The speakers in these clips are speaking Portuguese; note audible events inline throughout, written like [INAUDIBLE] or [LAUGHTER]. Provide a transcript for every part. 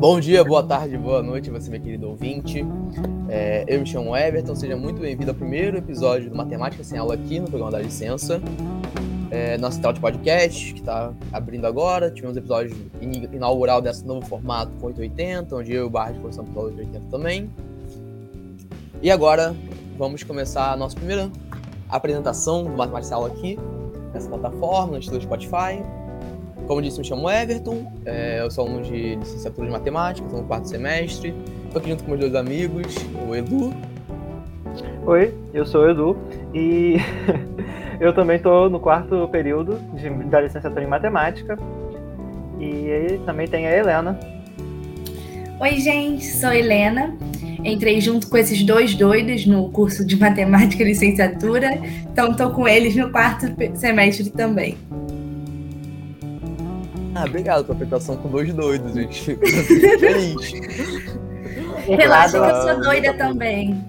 Bom dia, boa tarde, boa noite, você, meu querido ouvinte. É, eu me chamo Everton, seja muito bem-vindo ao primeiro episódio do Matemática Sem Aula aqui no programa da Licença. É, nosso tal de podcast, que está abrindo agora. Tivemos um episódio inaugural desse novo formato com 880, onde eu e o Barra conversamos pelo 880 também. E agora, vamos começar a nossa primeira apresentação do Matemática Sem Aula aqui, nessa plataforma, no estilo Spotify. Como disse, me chamo Everton, é, eu sou aluno de licenciatura de matemática, estou no quarto semestre. Estou aqui junto com meus dois amigos, o Edu. Oi, eu sou o Edu e [LAUGHS] eu também estou no quarto período de, da licenciatura em matemática. E também tem a Helena. Oi, gente, sou a Helena. Entrei junto com esses dois doidos no curso de matemática e licenciatura, então estou com eles no quarto semestre também. Ah, obrigado pela apresentação com dois doidos, gente. [LAUGHS] feliz. [LAUGHS] Relaxa que eu sou doida também.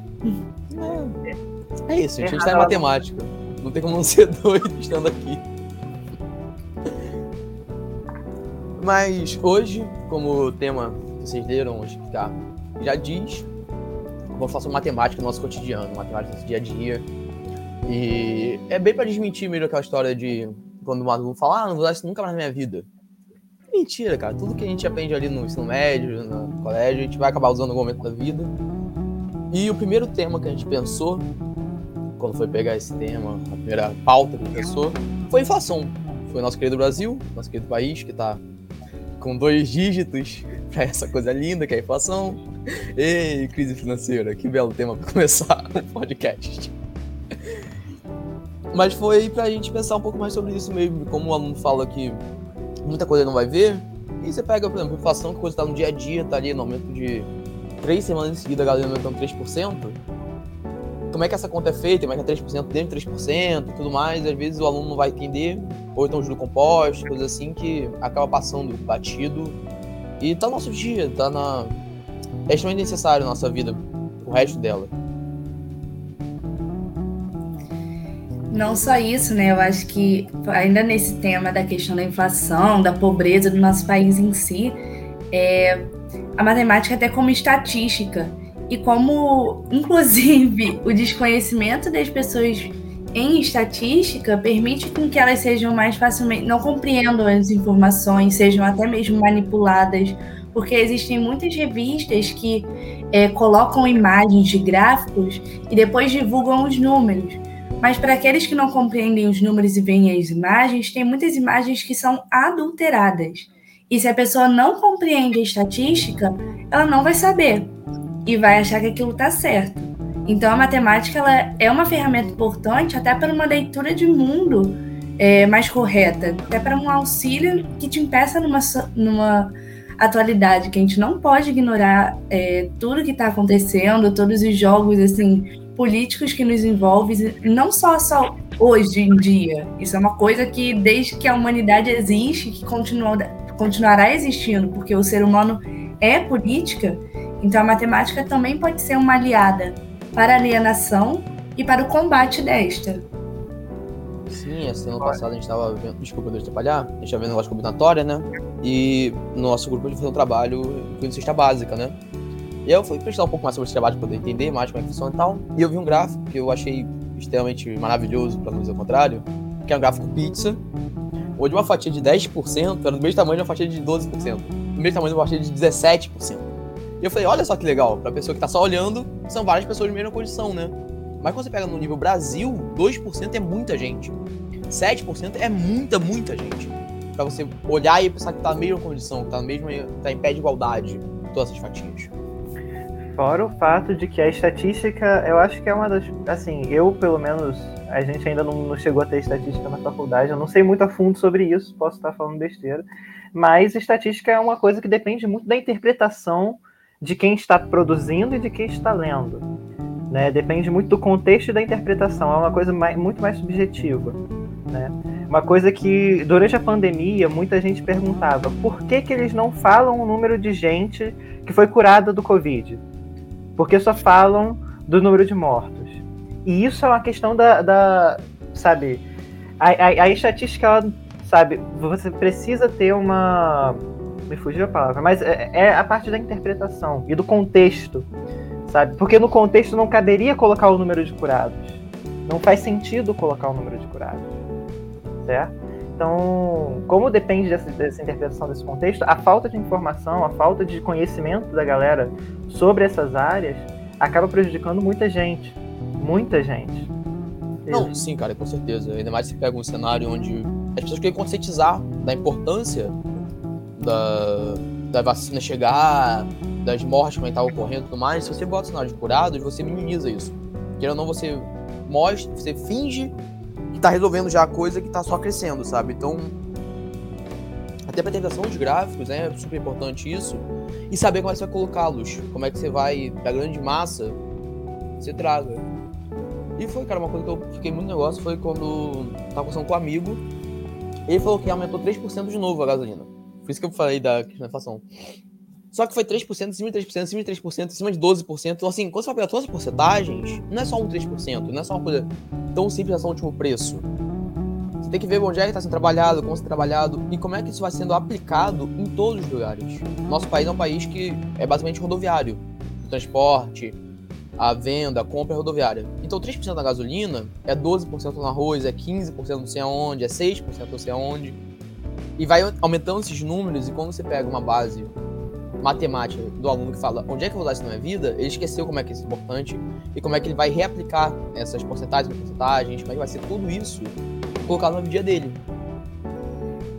É, é isso, gente. A gente tá em matemática. Não tem como não ser [LAUGHS] doido estando aqui. Mas hoje, como o tema que vocês leram hoje tá, já diz, vamos falar sobre matemática no nosso cotidiano, matemática no nosso dia a dia. E é bem para desmentir mesmo aquela história de quando o aluno fala, ah, não vou usar isso nunca mais na minha vida mentira, cara. Tudo que a gente aprende ali no ensino médio, no colégio, a gente vai acabar usando em algum momento da vida. E o primeiro tema que a gente pensou, quando foi pegar esse tema, a primeira pauta que a gente pensou, foi inflação. Foi nosso querido Brasil, nosso querido país, que tá com dois dígitos [LAUGHS] para essa coisa linda que é a inflação. Ei, crise financeira, que belo tema para [LAUGHS] começar o podcast. Mas foi pra gente pensar um pouco mais sobre isso mesmo, como o aluno fala que muita coisa não vai ver. E você pega, por exemplo, inflação, que coisa está no dia a dia, tá ali no aumento de três semanas em seguida, a galera aumentando 3%. Como é que essa conta é feita? Como é que é 3% dentro de 3% e tudo mais? Às vezes o aluno não vai entender, ou então juro composto, coisa assim que acaba passando batido. E tá no nosso dia, tá na. É extremamente necessário na nossa vida, o resto dela. Não só isso, né? Eu acho que ainda nesse tema da questão da inflação, da pobreza do nosso país em si, é, a matemática até como estatística e como, [LAUGHS] inclusive, o desconhecimento das pessoas em estatística permite com que elas sejam mais facilmente, não compreendam as informações, sejam até mesmo manipuladas, porque existem muitas revistas que é, colocam imagens de gráficos e depois divulgam os números. Mas para aqueles que não compreendem os números e veem as imagens, tem muitas imagens que são adulteradas. E se a pessoa não compreende a estatística, ela não vai saber e vai achar que aquilo está certo. Então a matemática ela é uma ferramenta importante até para uma leitura de mundo é, mais correta, até para um auxílio que te impeça numa, numa atualidade, que a gente não pode ignorar é, tudo que está acontecendo, todos os jogos assim políticos que nos envolvem, não só, só hoje em dia. Isso é uma coisa que, desde que a humanidade existe, que continua, continuará existindo, porque o ser humano é política, então a matemática também pode ser uma aliada para a alienação e para o combate desta. Sim, assim, ano passado a gente estava vendo. Desculpa eu atrapalhar. A gente estava vendo a combinatória, né? E no nosso grupo a gente fez um trabalho com cesta básica, né? E eu fui pesquisar um pouco mais sobre esse trabalho para poder entender mais como é que funciona e tal. E eu vi um gráfico que eu achei extremamente maravilhoso, para não dizer o contrário, que é um gráfico pizza, onde uma fatia de 10% era do mesmo tamanho de uma fatia de 12%, do mesmo tamanho de uma fatia de 17%. E eu falei, olha só que legal, pra pessoa que tá só olhando, são várias pessoas de mesma condição, né? Mas quando você pega no nível Brasil, 2% é muita gente. 7% é muita, muita gente. Pra você olhar e pensar que tá na mesma condição, que tá, na mesma, tá em pé de igualdade, todas essas fatias. Fora o fato de que a estatística, eu acho que é uma das. Assim, eu, pelo menos, a gente ainda não, não chegou a ter estatística na faculdade, eu não sei muito a fundo sobre isso, posso estar falando besteira, mas estatística é uma coisa que depende muito da interpretação de quem está produzindo e de quem está lendo. Né? Depende muito do contexto e da interpretação, é uma coisa mais, muito mais subjetiva. Né? Uma coisa que, durante a pandemia, muita gente perguntava por que, que eles não falam o número de gente que foi curada do Covid porque só falam do número de mortos. E isso é uma questão da, da sabe, a, a, a estatística, ela, sabe, você precisa ter uma, me fugiu a palavra, mas é, é, a parte da interpretação e do contexto, sabe? Porque no contexto não caberia colocar o número de curados. Não faz sentido colocar o número de curados, certo? Então, como depende dessa, dessa interpretação desse contexto, a falta de informação, a falta de conhecimento da galera sobre essas áreas acaba prejudicando muita gente. Muita gente. Não, sim, cara, com certeza. Ainda mais se pega um cenário onde as pessoas querem conscientizar da importância da, da vacina chegar, das mortes que estavam ocorrendo e tudo mais. Se você bota cenário de curados, você minimiza isso. Querendo ou não, você mostra, você finge tá resolvendo já a coisa que tá só crescendo, sabe? Então, até pra interpretação dos gráficos, né, é super importante isso. E saber como é que você vai colocá-los. Como é que você vai, da grande massa, você traga. E foi, cara, uma coisa que eu fiquei muito negócio foi quando tava conversando com um amigo. Ele falou que aumentou 3% de novo a gasolina. Por isso que eu falei da questão da inflação. Só que foi 3%, em cima de 3%, em cima de 3%, em cima de 12%. Então, assim, quando você vai pegar todas as porcentagens, não é só um 3%, não é só uma coisa tão simples assim, o último preço. Você tem que ver onde é que está sendo trabalhado, como está trabalhado e como é que isso vai sendo aplicado em todos os lugares. Nosso país é um país que é basicamente rodoviário. O transporte, a venda, a compra é rodoviária. Então 3% da gasolina é 12% no arroz, é 15% não sei aonde, é 6% não sei aonde. E vai aumentando esses números e quando você pega uma base matemática do aluno que fala onde é que eu vou usar isso na minha vida, ele esqueceu como é que isso é importante e como é que ele vai reaplicar essas porcentagens, porcentagens, como é que vai ser tudo isso colocado no dia dele.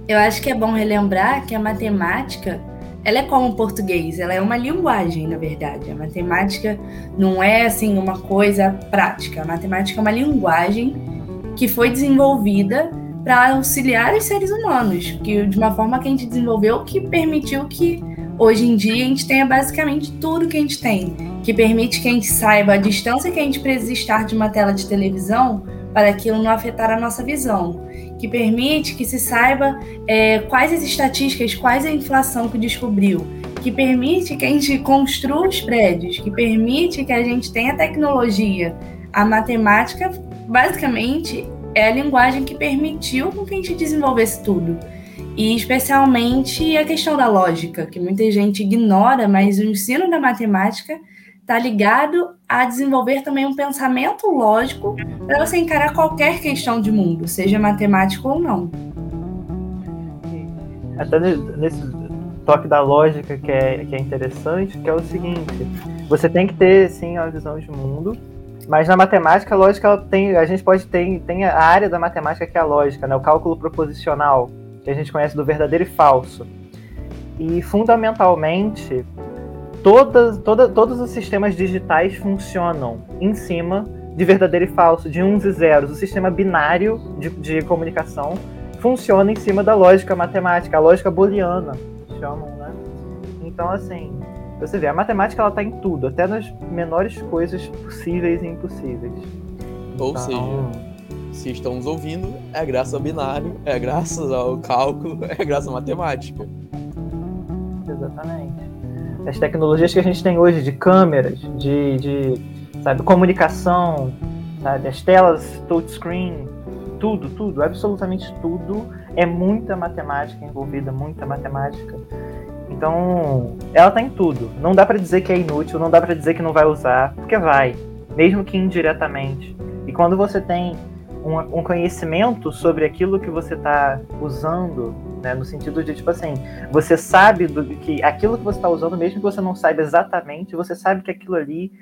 Eu acho que é bom relembrar que a matemática, ela é como o português, ela é uma linguagem, na verdade. A matemática não é assim uma coisa prática. A matemática é uma linguagem que foi desenvolvida para auxiliar os seres humanos, que de uma forma que a gente desenvolveu que permitiu que hoje em dia a gente tenha basicamente tudo que a gente tem, que permite que a gente saiba a distância que a gente precisa estar de uma tela de televisão para aquilo não afetar a nossa visão, que permite que se saiba é, quais as estatísticas, quais a inflação que descobriu, que permite que a gente construa os prédios, que permite que a gente tenha tecnologia. A matemática, basicamente, é a linguagem que permitiu que a gente desenvolvesse tudo. E especialmente a questão da lógica, que muita gente ignora, mas o ensino da matemática está ligado a desenvolver também um pensamento lógico para você encarar qualquer questão de mundo, seja matemático ou não. Até nesse toque da lógica que é, que é interessante, que é o seguinte, você tem que ter, sim, a visão de mundo, mas na matemática, a lógica, ela tem, a gente pode ter tem a área da matemática que é a lógica, né? o cálculo proposicional, que a gente conhece do verdadeiro e falso. E, fundamentalmente, todas, toda, todos os sistemas digitais funcionam em cima de verdadeiro e falso, de uns e zeros. O sistema binário de, de comunicação funciona em cima da lógica matemática, a lógica booleana, chamam, né? Então, assim, você vê, a matemática ela tá em tudo, até nas menores coisas possíveis e impossíveis. Ou então... seja, se estão nos ouvindo, é graças ao binário, é graças ao cálculo, [LAUGHS] é graças à matemática. Exatamente. As tecnologias que a gente tem hoje de câmeras, de, de sabe, comunicação, sabe, as telas touchscreen, tudo, tudo, absolutamente tudo é muita matemática envolvida, muita matemática. Então, ela tá em tudo. Não dá para dizer que é inútil, não dá para dizer que não vai usar, porque vai, mesmo que indiretamente. E quando você tem um, um conhecimento sobre aquilo que você está usando, né, no sentido de tipo assim, você sabe do que aquilo que você está usando, mesmo que você não saiba exatamente, você sabe que aquilo ali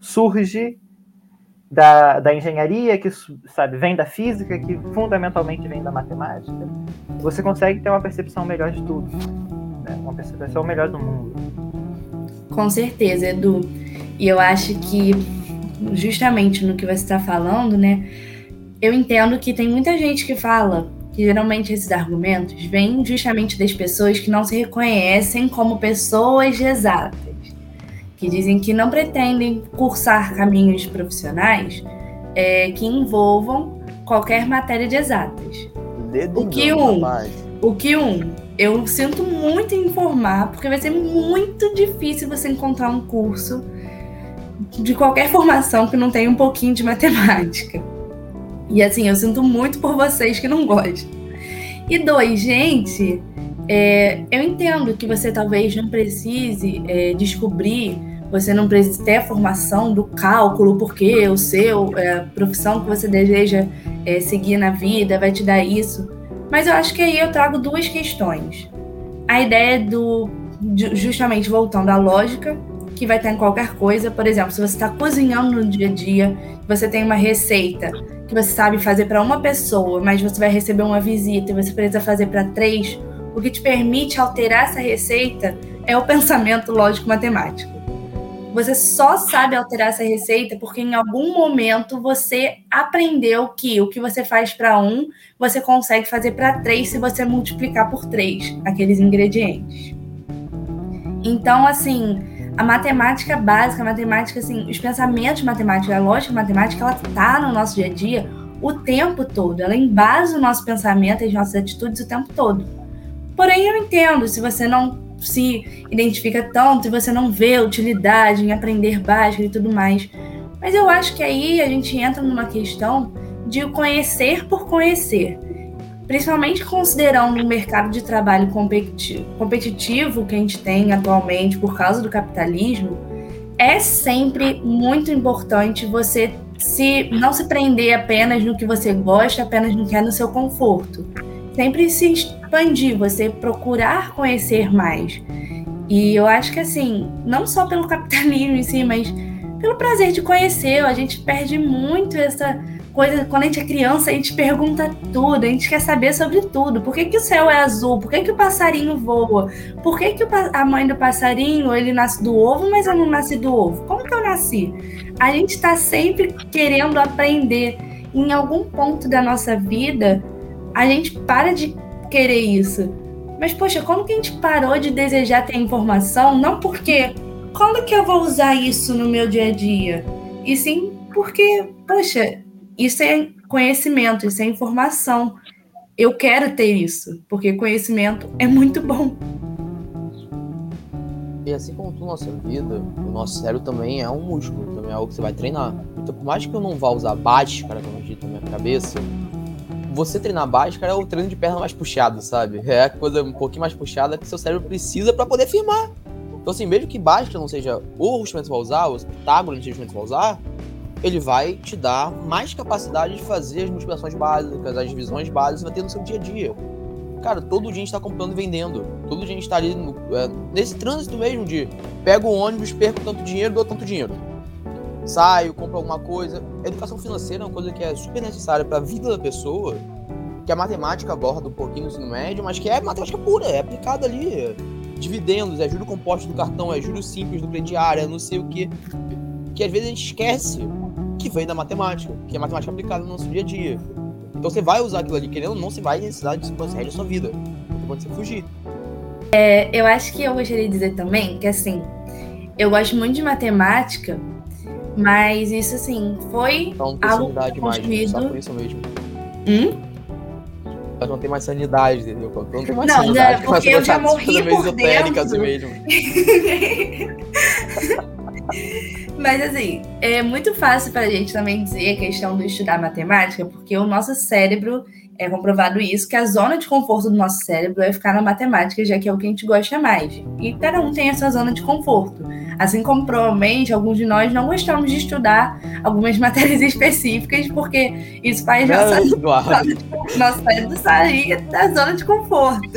surge da, da engenharia, que sabe, vem da física, que fundamentalmente vem da matemática, você consegue ter uma percepção melhor de tudo né? Uma percepção melhor do mundo. Com certeza, Edu. E eu acho que justamente no que você está falando, né? Eu entendo que tem muita gente que fala que geralmente esses argumentos vêm justamente das pessoas que não se reconhecem como pessoas exatas, que dizem que não pretendem cursar caminhos profissionais é, que envolvam qualquer matéria de exatas. o que um, o que um eu sinto muito em informar, porque vai ser muito difícil você encontrar um curso de qualquer formação que não tenha um pouquinho de matemática. E assim, eu sinto muito por vocês que não gostam. E dois, gente, é, eu entendo que você talvez não precise é, descobrir, você não precisa ter a formação do cálculo, porque o seu, é, a profissão que você deseja é, seguir na vida vai te dar isso. Mas eu acho que aí eu trago duas questões. A ideia do, justamente voltando à lógica, que vai estar em qualquer coisa. Por exemplo, se você está cozinhando no dia a dia, você tem uma receita que você sabe fazer para uma pessoa, mas você vai receber uma visita e você precisa fazer para três, o que te permite alterar essa receita é o pensamento lógico-matemático. Você só sabe alterar essa receita porque em algum momento você aprendeu que o que você faz para um, você consegue fazer para três se você multiplicar por três aqueles ingredientes. Então, assim, a matemática básica, a matemática, assim, os pensamentos matemáticos, a lógica matemática, ela tá no nosso dia a dia o tempo todo. Ela embasa o nosso pensamento e as nossas atitudes o tempo todo. Porém, eu entendo, se você não se identifica tanto, se você não vê utilidade em aprender básico e tudo mais. Mas eu acho que aí a gente entra numa questão de conhecer por conhecer principalmente considerando o mercado de trabalho competitivo, que a gente tem atualmente por causa do capitalismo, é sempre muito importante você se não se prender apenas no que você gosta, apenas no que é no seu conforto. Sempre se expandir, você procurar conhecer mais. E eu acho que assim, não só pelo capitalismo em si, mas pelo prazer de conhecer, a gente perde muito essa coisa, quando a gente é criança, a gente pergunta tudo, a gente quer saber sobre tudo. Por que, que o céu é azul? Por que, que o passarinho voa? Por que, que a mãe do passarinho ele nasce do ovo, mas eu não nasci do ovo? Como que eu nasci? A gente está sempre querendo aprender. Em algum ponto da nossa vida, a gente para de querer isso. Mas, poxa, como que a gente parou de desejar ter informação? Não porque quando que eu vou usar isso no meu dia a dia? E sim porque, poxa, isso é conhecimento, isso é informação. Eu quero ter isso, porque conhecimento é muito bom. E assim como tudo na nossa vida, o nosso cérebro também é um músculo, também é algo que você vai treinar. Então, por mais que eu não vá usar báscara, como eu disse na minha cabeça, você treinar báscara é o treino de perna mais puxado, sabe? É a coisa um pouquinho mais puxada que seu cérebro precisa para poder firmar. Então, assim, mesmo que báscara não seja o instrumento que você vai usar, o Pitágoras que você vai usar, ele vai te dar mais capacidade de fazer as multiplicações básicas, as divisões básicas, vai ter no seu dia a dia. Cara, todo dia a gente está comprando e vendendo. Todo dia a gente está ali no, é, nesse trânsito mesmo de pego o ônibus, perco tanto dinheiro, dou tanto dinheiro. Saio, compro alguma coisa. educação financeira é uma coisa que é super necessária para a vida da pessoa, que a matemática aborda um pouquinho no ensino médio, mas que é matemática pura, é aplicada ali. Dividendos, é juro composto do cartão, é juro simples do crediário, é não sei o que. Que às vezes a gente esquece que vem da matemática, que é matemática aplicada no nosso dia a dia. Então você vai usar aquilo ali, querendo ou não, você vai necessitar de regra da sua vida. Quando você fugir. É, eu acho que eu gostaria de dizer também que assim, eu gosto muito de matemática, mas isso assim, foi então, algo construído... só por isso mesmo. Hum? Eu não tem mais sanidade, entendeu? Eu não tem mais não, sanidade. Não, porque eu já morri por dentro. Assim mesmo. [LAUGHS] Mas assim, é muito fácil para a gente também dizer a questão do estudar matemática, porque o nosso cérebro é comprovado isso, que a zona de conforto do nosso cérebro é ficar na matemática, já que é o que a gente gosta mais. E cada um tem a sua zona de conforto. Assim como provavelmente alguns de nós não gostamos de estudar algumas [LAUGHS] matérias específicas, porque isso faz nossa, [LAUGHS] nossa, nosso cérebro sair da zona de conforto.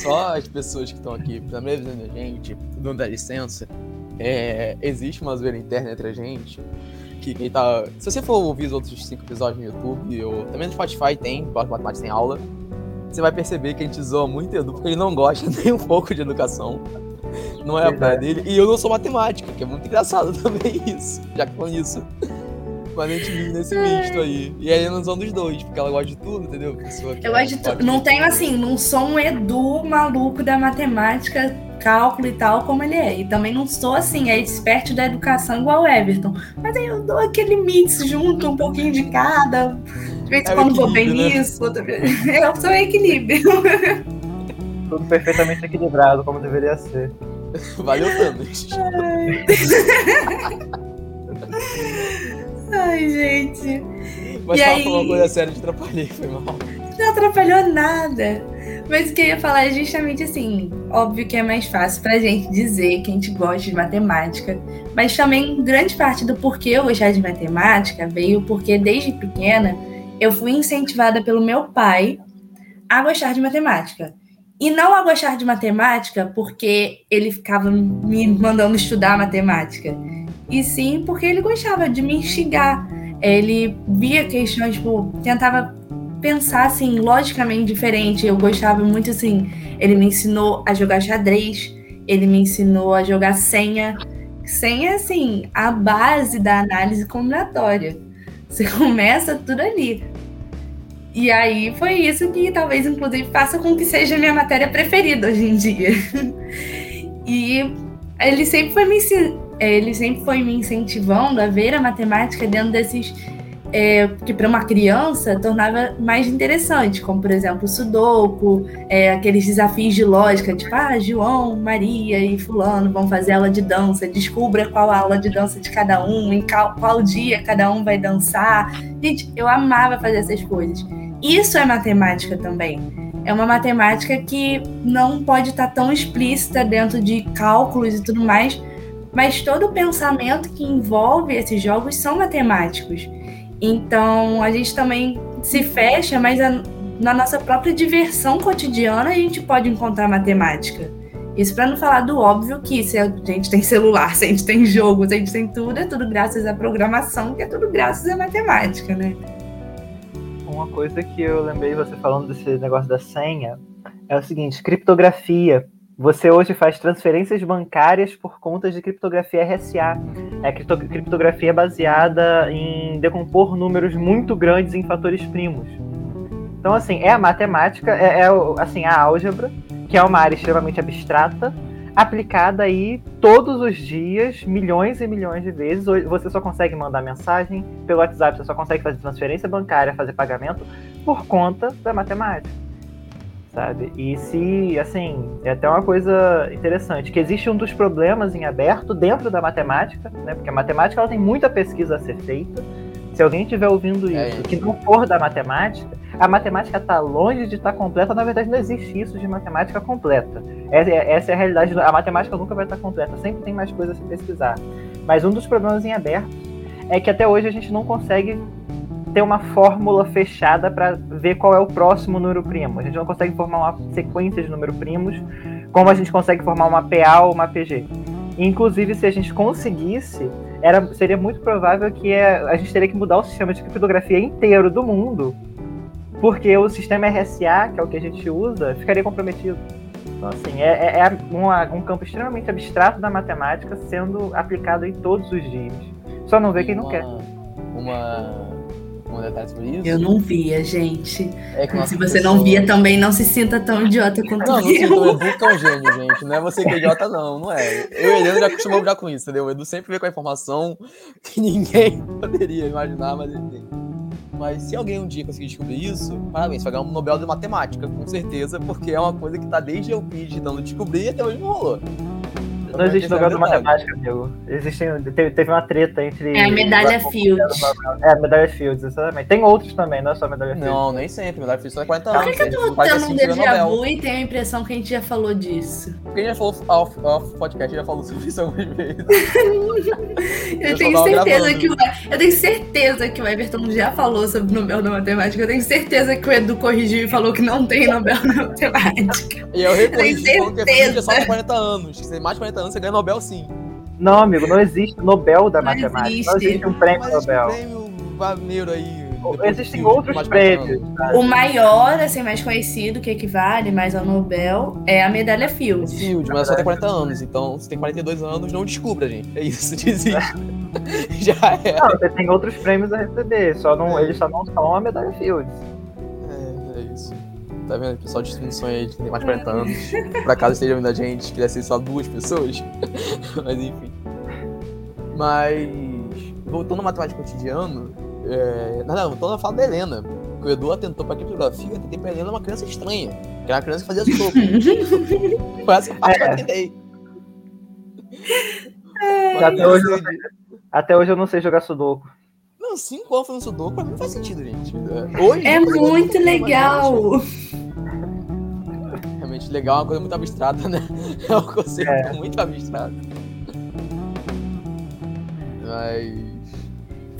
Só as pessoas que estão aqui, pela da gente, não dá licença, é, existe uma zoeira interna entre a gente. Que quem tá. Se você for ouvir os outros cinco episódios no YouTube, ou também no Spotify tem, Matemática tem aula, você vai perceber que a gente zoa muito Edu, porque ele não gosta [LAUGHS] nem um pouco de educação. Não é a praia dele. E eu não sou matemática, que é muito engraçado [LAUGHS] também isso, já que falando isso. Mas a gente vive nesse misto aí. E aí não são dos dois, porque ela gosta de tudo, entendeu? Pessoa eu gosto de tudo. Não tenho assim, não sou um Edu maluco da matemática cálculo e tal, como ele é. E também não sou assim, é expert da educação igual o Everton. Mas aí eu dou aquele mix junto, um pouquinho de cada. De vez em é quando vou bem né? nisso, outra vez. [LAUGHS] Eu sou equilíbrio. Tudo perfeitamente equilibrado, como deveria ser. [LAUGHS] Valeu, Thanos. [LAUGHS] Ai. Gente. Mas e fala aí... uma coisa séria, te atrapalhei, foi mal. Não atrapalhou nada. Mas o que eu ia falar é justamente assim: óbvio que é mais fácil pra gente dizer que a gente gosta de matemática, mas também grande parte do porquê eu gostar de matemática veio porque desde pequena eu fui incentivada pelo meu pai a gostar de matemática. E não a gostar de matemática porque ele ficava me mandando estudar matemática, e sim porque ele gostava de me instigar. Ele via questões, tipo, tentava pensar assim, logicamente diferente. Eu gostava muito assim. Ele me ensinou a jogar xadrez, ele me ensinou a jogar senha. Senha, assim, a base da análise combinatória. Você [LAUGHS] começa tudo ali. E aí foi isso que talvez, inclusive, faça com que seja minha matéria preferida hoje em dia. [LAUGHS] e ele sempre foi me, ele sempre foi me incentivando a ver a matemática dentro desses é, que para uma criança tornava mais interessante, como por exemplo o sudoku, é, aqueles desafios de lógica, tipo, ah, João, Maria e fulano vão fazer aula de dança, descubra qual aula de dança de cada um, em qual, qual dia cada um vai dançar. Gente, eu amava fazer essas coisas. Isso é matemática também. É uma matemática que não pode estar tão explícita dentro de cálculos e tudo mais, mas todo o pensamento que envolve esses jogos são matemáticos. Então a gente também se fecha, mas a, na nossa própria diversão cotidiana a gente pode encontrar matemática. Isso para não falar do óbvio que se a gente tem celular, [LAUGHS] se a gente tem jogo, se a gente tem tudo, é tudo graças à programação, que é tudo graças à matemática, né? uma coisa que eu lembrei você falando desse negócio da senha é o seguinte: criptografia. Você hoje faz transferências bancárias por contas de criptografia RSA. É criptografia baseada em decompor números muito grandes em fatores primos. Então, assim, é a matemática, é, é assim, a álgebra, que é uma área extremamente abstrata, aplicada aí todos os dias, milhões e milhões de vezes. Você só consegue mandar mensagem pelo WhatsApp, você só consegue fazer transferência bancária, fazer pagamento por conta da matemática. Sabe? E se, assim, é até uma coisa interessante, que existe um dos problemas em aberto dentro da matemática, né? Porque a matemática ela tem muita pesquisa a ser feita. Se alguém estiver ouvindo é isso, é. que não for da matemática, a matemática está longe de estar tá completa. Na verdade, não existe isso de matemática completa. Essa, é, essa é a realidade. A matemática nunca vai estar tá completa. Sempre tem mais coisas a se pesquisar. Mas um dos problemas em aberto é que até hoje a gente não consegue ter uma fórmula fechada para ver qual é o próximo número primo. A gente não consegue formar uma sequência de número primos como a gente consegue formar uma PA ou uma PG. Inclusive, se a gente conseguisse, era, seria muito provável que é, a gente teria que mudar o sistema de criptografia inteiro do mundo porque o sistema RSA, que é o que a gente usa, ficaria comprometido. Então, assim, é, é, é uma, um campo extremamente abstrato da matemática sendo aplicado em todos os dias. Só não vê quem uma, não quer. Uma, um detalhe sobre isso? Eu não via, gente. É Se você não via também, não se sinta tão idiota quanto não, eu. Não, não, o Edu é um gênio, gente. Não é você que é idiota, não. Não é. Eu e ele já acostumamos já com isso, entendeu? O Edu sempre vê com a informação que ninguém [LAUGHS] poderia imaginar, mas enfim. Mas se alguém um dia conseguir descobrir isso, parabéns, vai ganhar um Nobel de Matemática, com certeza, porque é uma coisa que tá desde Euclides dando descobrir e até hoje não rolou. Não existe lugar é de matemática, amigo. Existem, teve, teve uma treta entre. É a medalha Fields. É, a medalha Fields, exatamente. Tem outros também, não é só a medalha Fields. Não, nem sempre. Medalha Fields só é 40 anos. Por que, que eu tô tendo assim, um déjà vu e tenho a impressão que a gente já falou disso? Porque a gente já falou off, off podcast, já falou sobre isso algumas vezes. [LAUGHS] eu, tenho certeza que o, eu tenho certeza que o Everton já falou sobre o Nobel da Matemática. Eu tenho certeza que o Edu corrigiu e falou que não tem Nobel da Matemática. E eu recorri, eu tenho certeza. que é, é só 40 anos. Que tem mais 40 Tá 50 anos, você ganha Nobel sim. Não, amigo, não existe Nobel da não matemática. Existe. Não existe um prêmio não existe Nobel. Maneiro aí. Existem de, outros prêmios. Tá? O maior, assim, mais conhecido, que equivale mais ao Nobel, é a medalha Fields. É Fields, mas só tem 40 anos, então se tem 42 anos, não descubra, gente. É isso, [LAUGHS] desiste. Já é. Não, você tem outros prêmios a receber, só não, é. eles só não são a medalha Fields. É, é isso. Tá vendo? Pessoal de distinção aí tem mais de 40 anos. Por acaso esteja vendo a gente, queria ser só duas pessoas. [LAUGHS] Mas enfim. Mas. Voltando ao matemática cotidiano. É... Não, não, voltando a falar da Helena. O Edu atentou pra criptografia, eu tentei pra Helena uma criança estranha. Que era uma criança que fazia soco. [LAUGHS] Foi essa parte é. que eu tentei. É. Até, hoje eu, até hoje eu não sei jogar Sudoku. Não, cinco anos fazendo Sudoku pra mim não faz sentido, gente. Hoje, é muito legal. legal é uma coisa muito abstrata, né? [LAUGHS] É um conceito É. muito abstrato. Mas.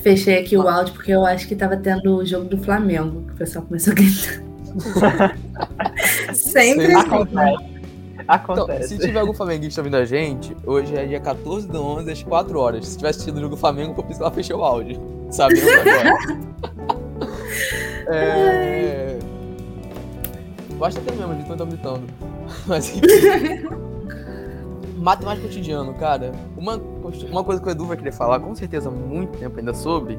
Fechei aqui o áudio porque eu acho que tava tendo o jogo do Flamengo, que o pessoal começou a gritar. [LAUGHS] Sempre Sim. assim. Acontece. [LAUGHS] Então, se tiver algum flamenguista ouvindo a gente, hoje é dia 14 de 11 às 4 horas. Se tiver assistido o jogo do Flamengo, isso que ela fechou o áudio. Sabendo agora. [LAUGHS] é... Basta ter mesmo, de quando eu tô gritando. [LAUGHS] Mas enfim. Matemática cotidiano, cara. Uma, uma coisa que o Edu vai querer falar, com certeza, há muito tempo ainda sobre,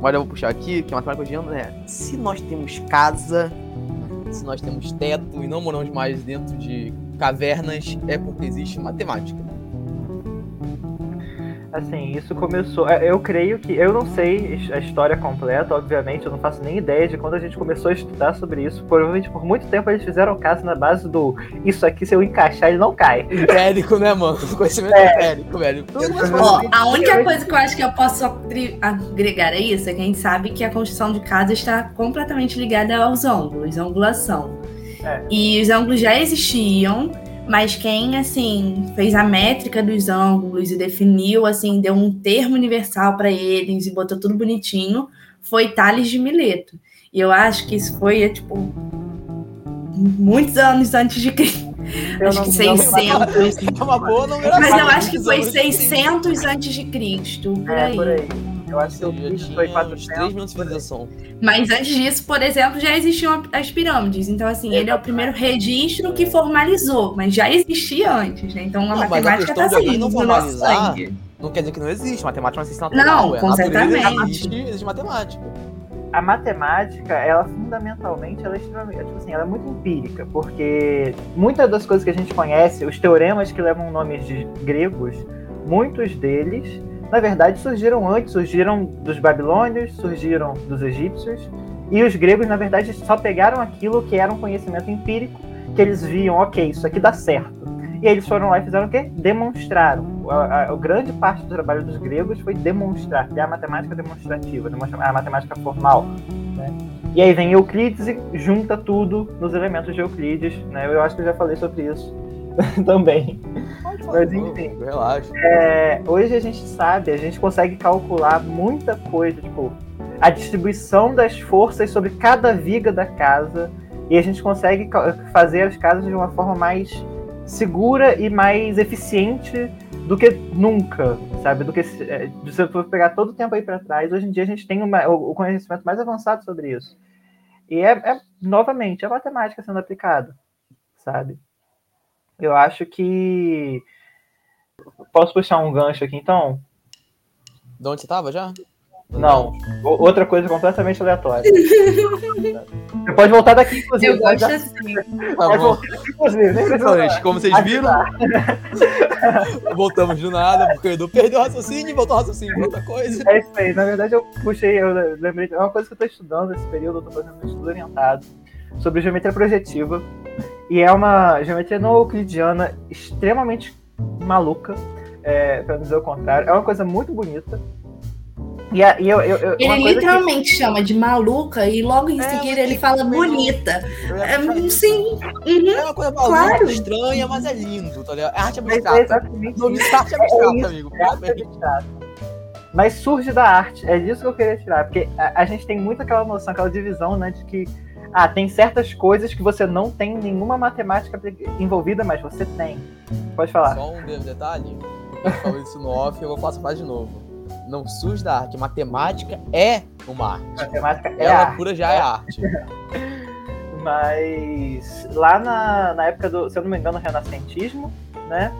mas eu vou puxar aqui, que matemática cotidiano é se nós temos casa, se nós temos teto e não moramos mais dentro de cavernas, é porque existe matemática. Assim, isso começou. é, Eu creio que. Eu não sei a história completa, obviamente, eu não faço nem ideia de quando a gente começou a estudar sobre isso. Provavelmente por muito tempo eles fizeram caso na base do isso aqui, se eu encaixar, ele não cai. Empérico, né, mano? [LAUGHS] Conhecimento É. empérico, velho. Ó, a única coisa que eu acho que eu posso agregar a isso é que a gente sabe que a construção de casa está completamente ligada aos ângulos, angulação. É. E os ângulos já existiam, mas quem, assim, fez a métrica dos ângulos e definiu, assim, deu um termo universal para eles e botou tudo bonitinho, foi Tales de Mileto. E eu acho que isso foi, tipo, muitos anos antes de Cristo. Eu Acho que não- 600. É uma boa numeração. Mas eu acho que foi Precisamos de 600 antes de Cristo, por É, aí. por aí. Eu acho que o tinha foi uns 400. 3 minutos de civilização. Mas antes disso, por exemplo, já existiam as pirâmides. Então, assim, ele é o primeiro registro que formalizou, mas já existia antes, né? Então a Não, matemática tá de alguém assim, não no nosso formalizar- sangue. Não quer dizer que não existe. Matemática é uma ciência natural. Não, é. A natureza completamente. Existe, existe matemática. a matemática, ela fundamentalmente, ela é extremamente, tipo assim, ela é muito empírica, porque muitas das coisas que a gente conhece, os teoremas que levam nomes de gregos, muitos deles, na verdade, surgiram antes, surgiram dos babilônios, surgiram dos egípcios, e os gregos, na verdade, só pegaram aquilo que era um conhecimento empírico, que eles viam, ok, isso aqui dá certo. E eles foram lá e fizeram o quê? Demonstraram. A, a- a grande parte do trabalho dos gregos foi demonstrar, criar a matemática demonstrativa, demonstra- a matemática formal. né? E aí vem Euclides e junta tudo nos elementos de Euclides. Né? Eu acho que eu já falei sobre isso [LAUGHS] também. Pode falar, Mas, enfim. Relaxa. É, hoje a gente sabe, a gente consegue calcular muita coisa, tipo, a distribuição das forças sobre cada viga da casa, e a gente consegue fazer as casas de uma forma mais segura e mais eficiente do que nunca, sabe? Do que se é, se você for pegar todo o tempo aí para trás, hoje em dia a gente tem uma- o conhecimento mais avançado sobre isso. E é, é, novamente, a matemática sendo aplicada, sabe? Eu acho que Posso puxar um gancho aqui então? De onde você tava já? Não. O- Outra coisa completamente aleatória. [LAUGHS] Você pode voltar daqui, inclusive. Eu gosto assim. Tá pode bom. voltar daqui, inclusive. Nem como vocês viram, [LAUGHS] voltamos do nada, porque o Edu perdeu o raciocínio e voltou o raciocínio pra outra coisa. É isso aí. Na verdade, eu puxei, eu lembrei. É uma coisa que eu tô estudando nesse período, eu tô fazendo um estudo orientado sobre geometria projetiva. E é uma geometria não euclidiana extremamente maluca, é, pra não dizer o contrário. É uma coisa muito bonita. E, a, e eu, eu, eu, Ele coisa que- literalmente chama de maluca e logo em É, seguida ele fala bonita. É, sim, uhum. É uma coisa maluca, Claro. estranha, mas é lindo, tá ligado? É arte é abstrata. de arte abstrata, amigo. É arte abstrata. Mas surge da arte, é disso que eu queria tirar, porque a, a gente tem muito aquela noção, aquela divisão, né, de que ah, tem certas coisas que você não tem nenhuma matemática envolvida, mas você tem. Pode falar. Só um detalhe. Eu falou isso no off, eu vou falar de novo. Não surge da arte. Matemática é uma arte. Matemática é Ela arte. pura já é arte. [LAUGHS] Mas lá na, na época do, se eu não me engano, renascentismo, né?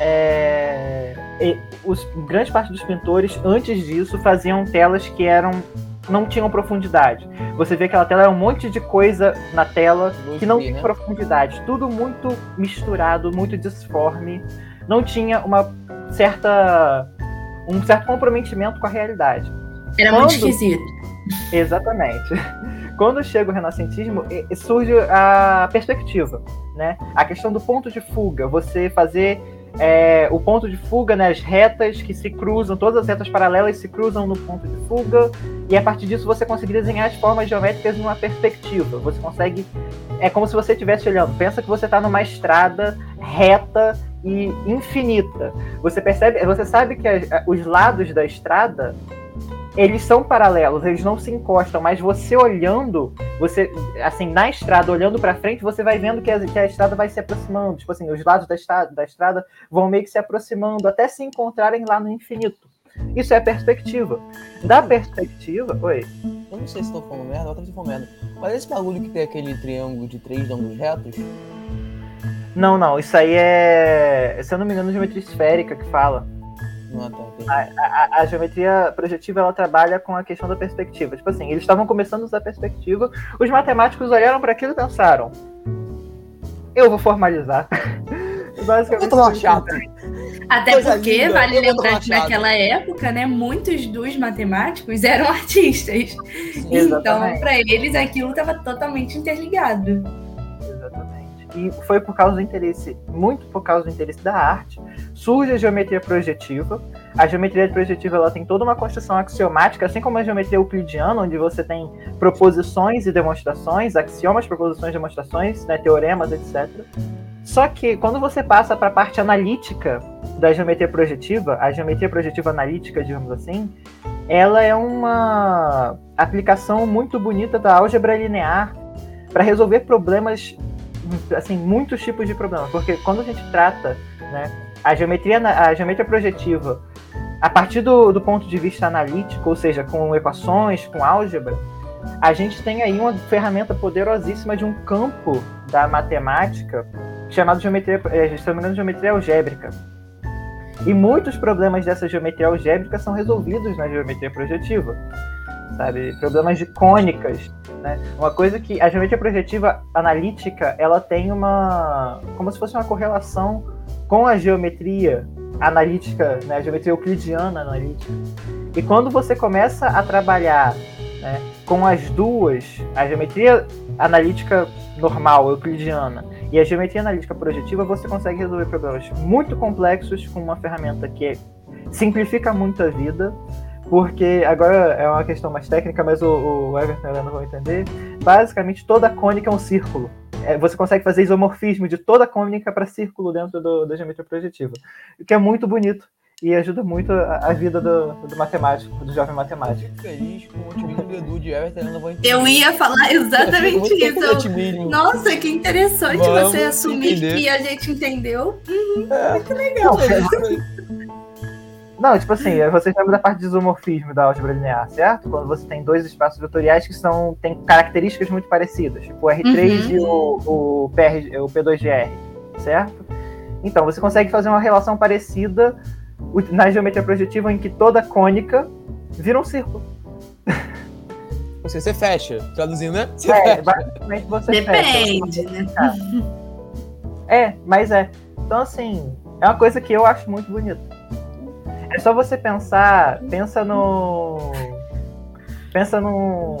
é, e os, grande parte dos pintores, antes disso, faziam telas que eram. Não tinham profundidade. Você vê que aquela tela é um monte de coisa na tela que não tem né? profundidade. Tudo muito misturado, muito disforme. Não tinha uma certa. um certo comprometimento com a realidade. Era muito Quando- esquisito. Exatamente. [LAUGHS] Quando chega o renascentismo, surge a perspectiva, né? A questão do ponto de fuga, você fazer é, o ponto de fuga, né, as retas que se cruzam, todas as retas paralelas se cruzam no ponto de fuga, e a partir disso você consegue desenhar as formas geométricas numa perspectiva. Você consegue. É como se você estivesse olhando. Pensa que você está numa estrada reta e infinita. Você percebe, você sabe que os lados da estrada eles são paralelos, eles não se encostam, mas você olhando, você, assim, na estrada, olhando para frente, você vai vendo que a, que a, estrada vai se aproximando. Tipo assim, os lados da estrada, da estrada vão meio que se aproximando até se encontrarem lá no infinito. Isso é perspectiva. Da perspectiva. Oi. Eu não sei se estou falando merda, outra se falando merda. Mas esse bagulho que tem aquele triângulo de três ângulos retos. Não, não. Isso aí é. Se eu não me engano, geometria esférica que fala. A, a, a, geometria projetiva ela trabalha com a questão da perspectiva. Tipo assim, eles estavam começando a usar perspectiva, os matemáticos olharam para aquilo e pensaram: eu vou formalizar. [LAUGHS] Basicamente, eu chato. Até Coisa porque, linda, vale lembrar que naquela época, né, muitos dos matemáticos eram [LAUGHS] artistas. Sim, então, para eles, aquilo estava totalmente interligado. E foi por causa do interesse, muito por causa do interesse da arte, surge a geometria projetiva. A geometria projetiva ela tem toda uma construção axiomática, assim como a geometria euclidiana, onde você tem proposições e demonstrações, axiomas, proposições, demonstrações, né, teoremas, etc. Só que quando você passa para a parte analítica da geometria projetiva, a geometria projetiva analítica, digamos assim, ela é uma aplicação muito bonita da álgebra linear para resolver problemas assim, muitos tipos de problemas, porque quando a gente trata, né, a geometria, a geometria projetiva a partir do, do ponto de vista analítico, ou seja, com equações, com álgebra, a gente tem aí uma ferramenta poderosíssima de um campo da matemática chamado geometria, é, se geometria algébrica. E muitos problemas dessa geometria algébrica são resolvidos na geometria projetiva sabe? Problemas de cônicas, né? Uma coisa que a geometria projetiva analítica, ela tem uma como se fosse uma correlação com a geometria analítica, né? A geometria euclidiana analítica. E quando você começa a trabalhar né, com as duas, a geometria analítica normal, euclidiana, e a geometria analítica projetiva, você consegue resolver problemas muito complexos com uma ferramenta que simplifica muito a vida, porque agora é uma questão mais técnica, mas o, o Everton e a Helena vão entender. Basicamente, toda cônica é um círculo. É, você consegue fazer isomorfismo de toda cônica para círculo dentro do, da geometria projetiva, o que é muito bonito e ajuda muito a, a vida do, do, matemático, do jovem matemático. Feliz com o otimismo do Edu de Everton, não vou entender. Eu ia falar exatamente isso. Nossa, que interessante Vamos você assumir entender. que a gente entendeu. Uhum, é. Muito legal. Não, [LAUGHS] tipo assim, você lembra da parte de isomorfismo da álgebra linear, certo? Quando você tem dois espaços vetoriais que são, têm características muito parecidas, tipo o R3 uhum. e o, o, PR, o P2GR, certo? Então, você consegue fazer uma relação parecida na geometria projetiva em que toda cônica vira um círculo. Você, você fecha, traduzindo, né? Você é, fecha. basicamente você Depende, fecha. Depende, né? É, mas é. Então, assim, é uma coisa que eu acho muito bonita. É só você pensar, pensa no. Pensa no.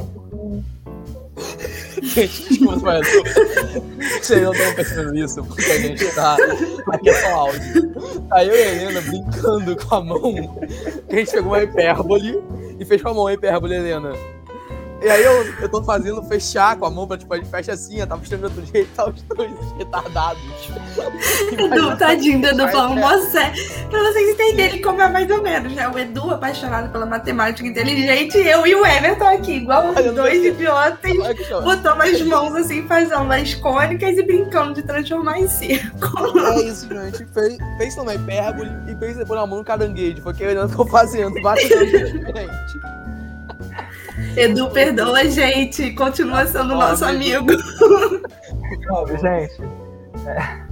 Desculpa, Vocês não estão percebendo isso, porque a gente tá. Aqui é só áudio. Tá eu e a Helena brincando com a mão. A gente pegou uma hipérbole e fez com a mão a hipérbole, Helena. E aí eu, eu tô fazendo fechar com a mão pra, tipo, a gente fecha assim, eu tava de outro jeito, tá os dois [LAUGHS] retardados. Edu, tadinho do Edu falando, nossa, pra vocês entenderem como é mais ou menos, né? O Edu apaixonado pela matemática inteligente, eu e o Everton aqui, igual os dois idiotas, botamos as mãos assim, fazendo as cônicas e brincando de transformar em círculo. É isso, gente. Fez, fez também hipérbole e fez depois na mão no caranguejo. Foi o que eu tô fazendo, batendo [LAUGHS] gente. Edu, perdoa a gente. Continua sendo nosso amigo. gente. É.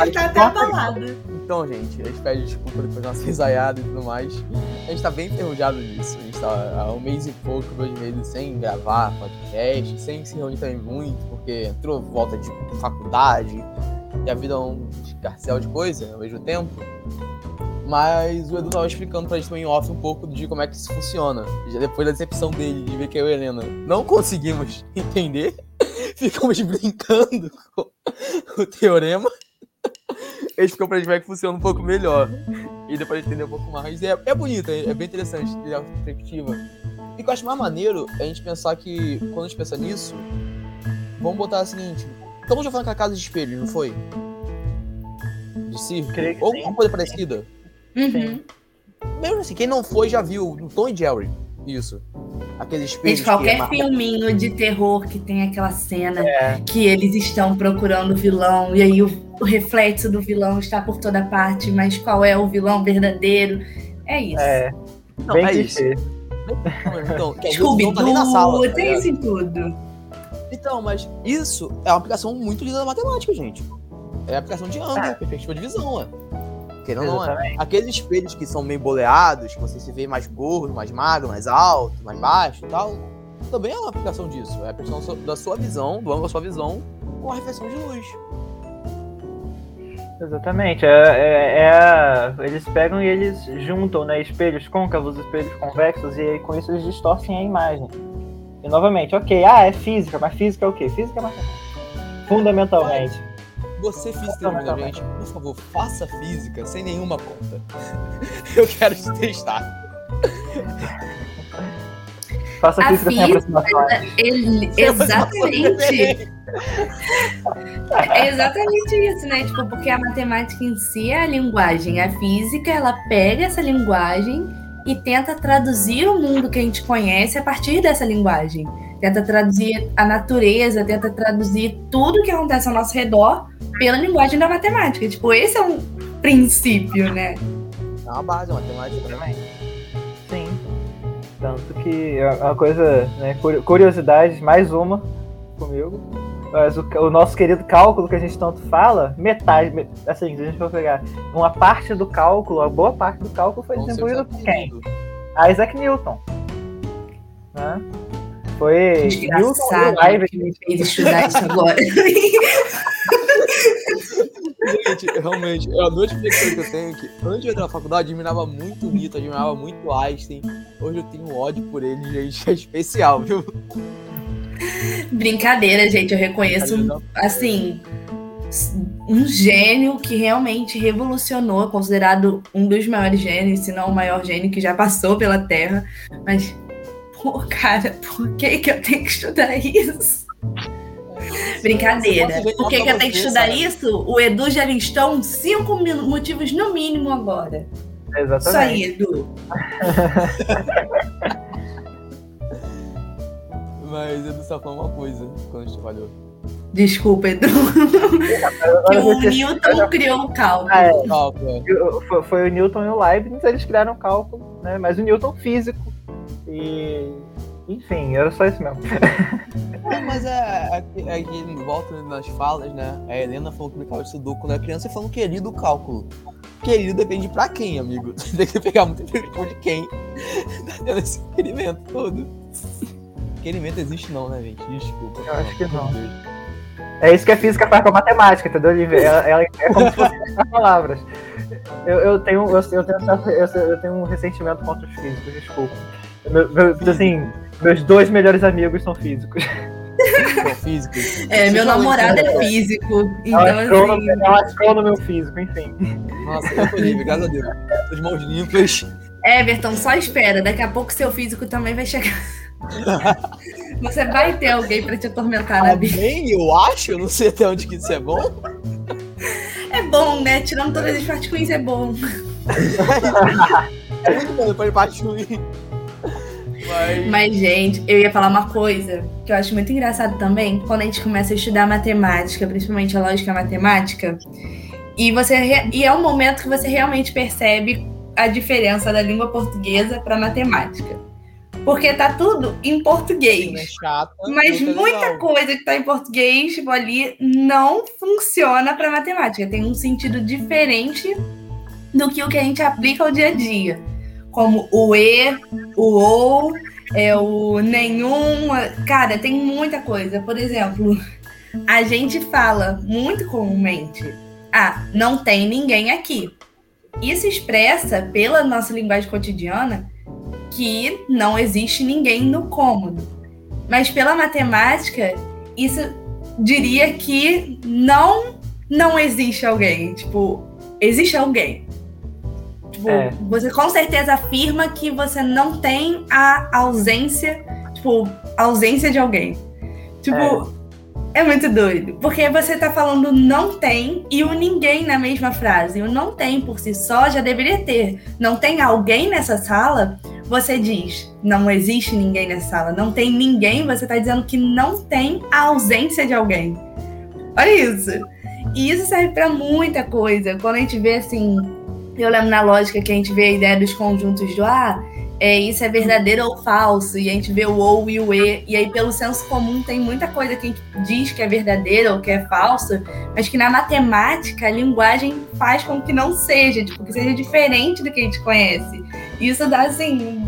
Ele tá até abalado. Então, gente, a gente pede desculpa depois da nossa risaiada e tudo mais. A gente tá bem enferrujado nisso. A gente tá há um mês e pouco, dois meses sem gravar podcast, sem se reunir também muito, porque entrou volta de faculdade e a vida é um escarcel de coisa ao mesmo tempo. Mas o Edu tava explicando pra gente também off um pouco de como é que isso funciona. Já depois da decepção dele de ver que eu e Helena não conseguimos [LAUGHS] entender, [LAUGHS] ficamos brincando com o teorema. eles ficam pra gente ver que funciona um pouco melhor. E depois entender um pouco mais. É, é bonito, é, é bem interessante ter a perspectiva. E o que eu acho mais maneiro é a gente pensar que, quando a gente pensa nisso, vamos botar o seguinte: estamos já falando com a casa de espelho, não foi? De circo? Ou alguma coisa parecida. Uhum. Mesmo assim, quem não foi já viu no Tom e Jerry. Isso. Aqueles espelhos. Que qualquer amarram- filminho de terror que tem aquela cena É, que eles estão procurando o vilão e aí o, o reflexo do vilão está por toda parte, mas qual é o vilão verdadeiro? É isso. é, Não, bem é isso. clichê. Então, tá. Scooby-Doo, tá tem isso em tudo. Então, mas isso é uma aplicação muito linda da matemática, gente. É a aplicação de ângulo, perspectiva de visão, ó. Querendo não, é. Aqueles espelhos que são meio boleados, que você se vê mais gordo, mais magro, mais alto, mais baixo e tal, também é uma aplicação disso. É a aplicação da sua visão, do ângulo da sua visão, com a reflexão de luz. Exatamente. É, é- é a- eles pegam e eles juntam né, espelhos côncavos, espelhos convexos, e aí com isso eles distorcem a imagem. E novamente, ok, ah, é física, mas física é o quê? Física é matemática. Fundamentalmente. Você, física, Tá, tá, ouvindo a gente, por favor, faça física sem nenhuma conta. [LAUGHS] Eu quero te testar. Faça A física sem física, aproximações. Ele- exatamente. É exatamente isso, né? Tipo, porque a matemática em si é a linguagem. A física, ela pega essa linguagem e tenta traduzir o mundo que a gente conhece a partir dessa linguagem. Tenta traduzir a natureza, tenta traduzir tudo que acontece ao nosso redor pela linguagem da matemática. Tipo, esse é um princípio, né? É uma base, matemática. Exatamente. Sim. Tanto que é uma coisa, né, curi- curiosidade, mais uma comigo. Mas o, o nosso querido cálculo que a gente tanto fala, metade, me- assim, se a gente for pegar uma parte do cálculo, a boa parte do cálculo foi desenvolvida os por quem? Isaac Newton. Né? Foi Desgraçado e que me fez estudar isso agora. Gente, realmente, é a notificação que eu tenho que antes de entrar na faculdade, eu admirava muito o Newton, admirava muito o Einstein. Hoje eu tenho ódio por ele, gente, é especial, viu? Brincadeira, gente. Eu reconheço, assim, um gênio que realmente revolucionou, considerado um dos maiores gênios, se não o maior gênio que já passou pela Terra. Mas, pô, cara, por que, que eu tenho que estudar isso? Brincadeira. Por que, que eu tenho que estudar isso? O Edu já listou uns cinco motivos no mínimo agora. Isso aí, Exatamente. Edu. [LAUGHS] Mas eu só falou uma coisa quando a gente trabalhou. Desculpa, Edu. [LAUGHS] Que o Newton criou o cálculo. Ah, é. Cálculo, é. Foi- Foi o Newton e o Leibniz, eles criaram cálculo, né? Mas o Newton físico. E. Enfim, era só isso mesmo. É, mas é, é, é que volta nas falas, né? A Helena falou que brincava de sudoku quando era criança e falou querido cálculo. Querido depende pra quem, amigo? Você [LAUGHS] tem que pegar muito pergunta de quem tá tendo esse experimento todo. Experimento existe não, né, gente? Desculpa. Eu acho que não. É isso que a física faz com a matemática, entendeu, Olivia? Ela, ela é como se fosse as palavras. Eu, eu tenho, eu, eu, tenho, eu tenho um ressentimento contra os físicos, desculpa. Meu- meu- assim, meus dois melhores amigos são físicos. [LAUGHS] Bom, físico. É, meu Você namorado é né? físico. É um Então, astrônomo, assim, é um astrônomo físico, enfim. Nossa, eu tô livre, graças a Deus. As mãos limpas. Everton, só espera. Daqui a pouco seu físico também vai chegar. [LAUGHS] Você vai ter alguém pra te atormentar na vida. Eu acho. Eu não sei até onde que isso é bom. É bom, né? Tirando todas as partes ruins, é bom. [LAUGHS] É muito bom, depois parte ruim. Mas... Mas, gente, eu ia falar uma coisa que eu acho muito engraçado também, quando a gente começa a estudar matemática, principalmente a lógica matemática, e você re- e é um momento que você realmente percebe a diferença da língua portuguesa para matemática. Porque tá tudo em português. É chata. Mas é muita legal. coisa que tá em português, tipo, ali, não funciona para matemática. Tem um sentido diferente do que o que a gente aplica ao dia a dia. Como o e, o ou, é, o nenhum. Cara, tem muita coisa. Por exemplo, a gente fala muito comumente: ah, não tem ninguém aqui. Isso expressa, pela nossa linguagem cotidiana, que não existe ninguém no cômodo. Mas pela matemática, isso diria que não não existe alguém. Tipo, existe alguém. Tipo, é. você com certeza afirma que você não tem a ausência, tipo, ausência de alguém. Tipo, é. é muito doido. Porque você tá falando não tem e o ninguém na mesma frase. O não tem por si só já deveria ter. Não tem alguém nessa sala, você diz, não existe ninguém nessa sala. Não tem ninguém, você tá dizendo que não tem a ausência de alguém. Olha isso. E isso serve para muita coisa. Quando a gente vê assim, eu lembro na lógica que a gente vê a ideia dos conjuntos do A, é, isso é verdadeiro ou falso, e a gente vê o ou e o e, e aí pelo senso comum tem muita coisa que a gente diz que é verdadeira ou que é falsa, mas que na matemática a linguagem faz com que não seja, tipo, que seja diferente do que a gente conhece. Isso dá assim.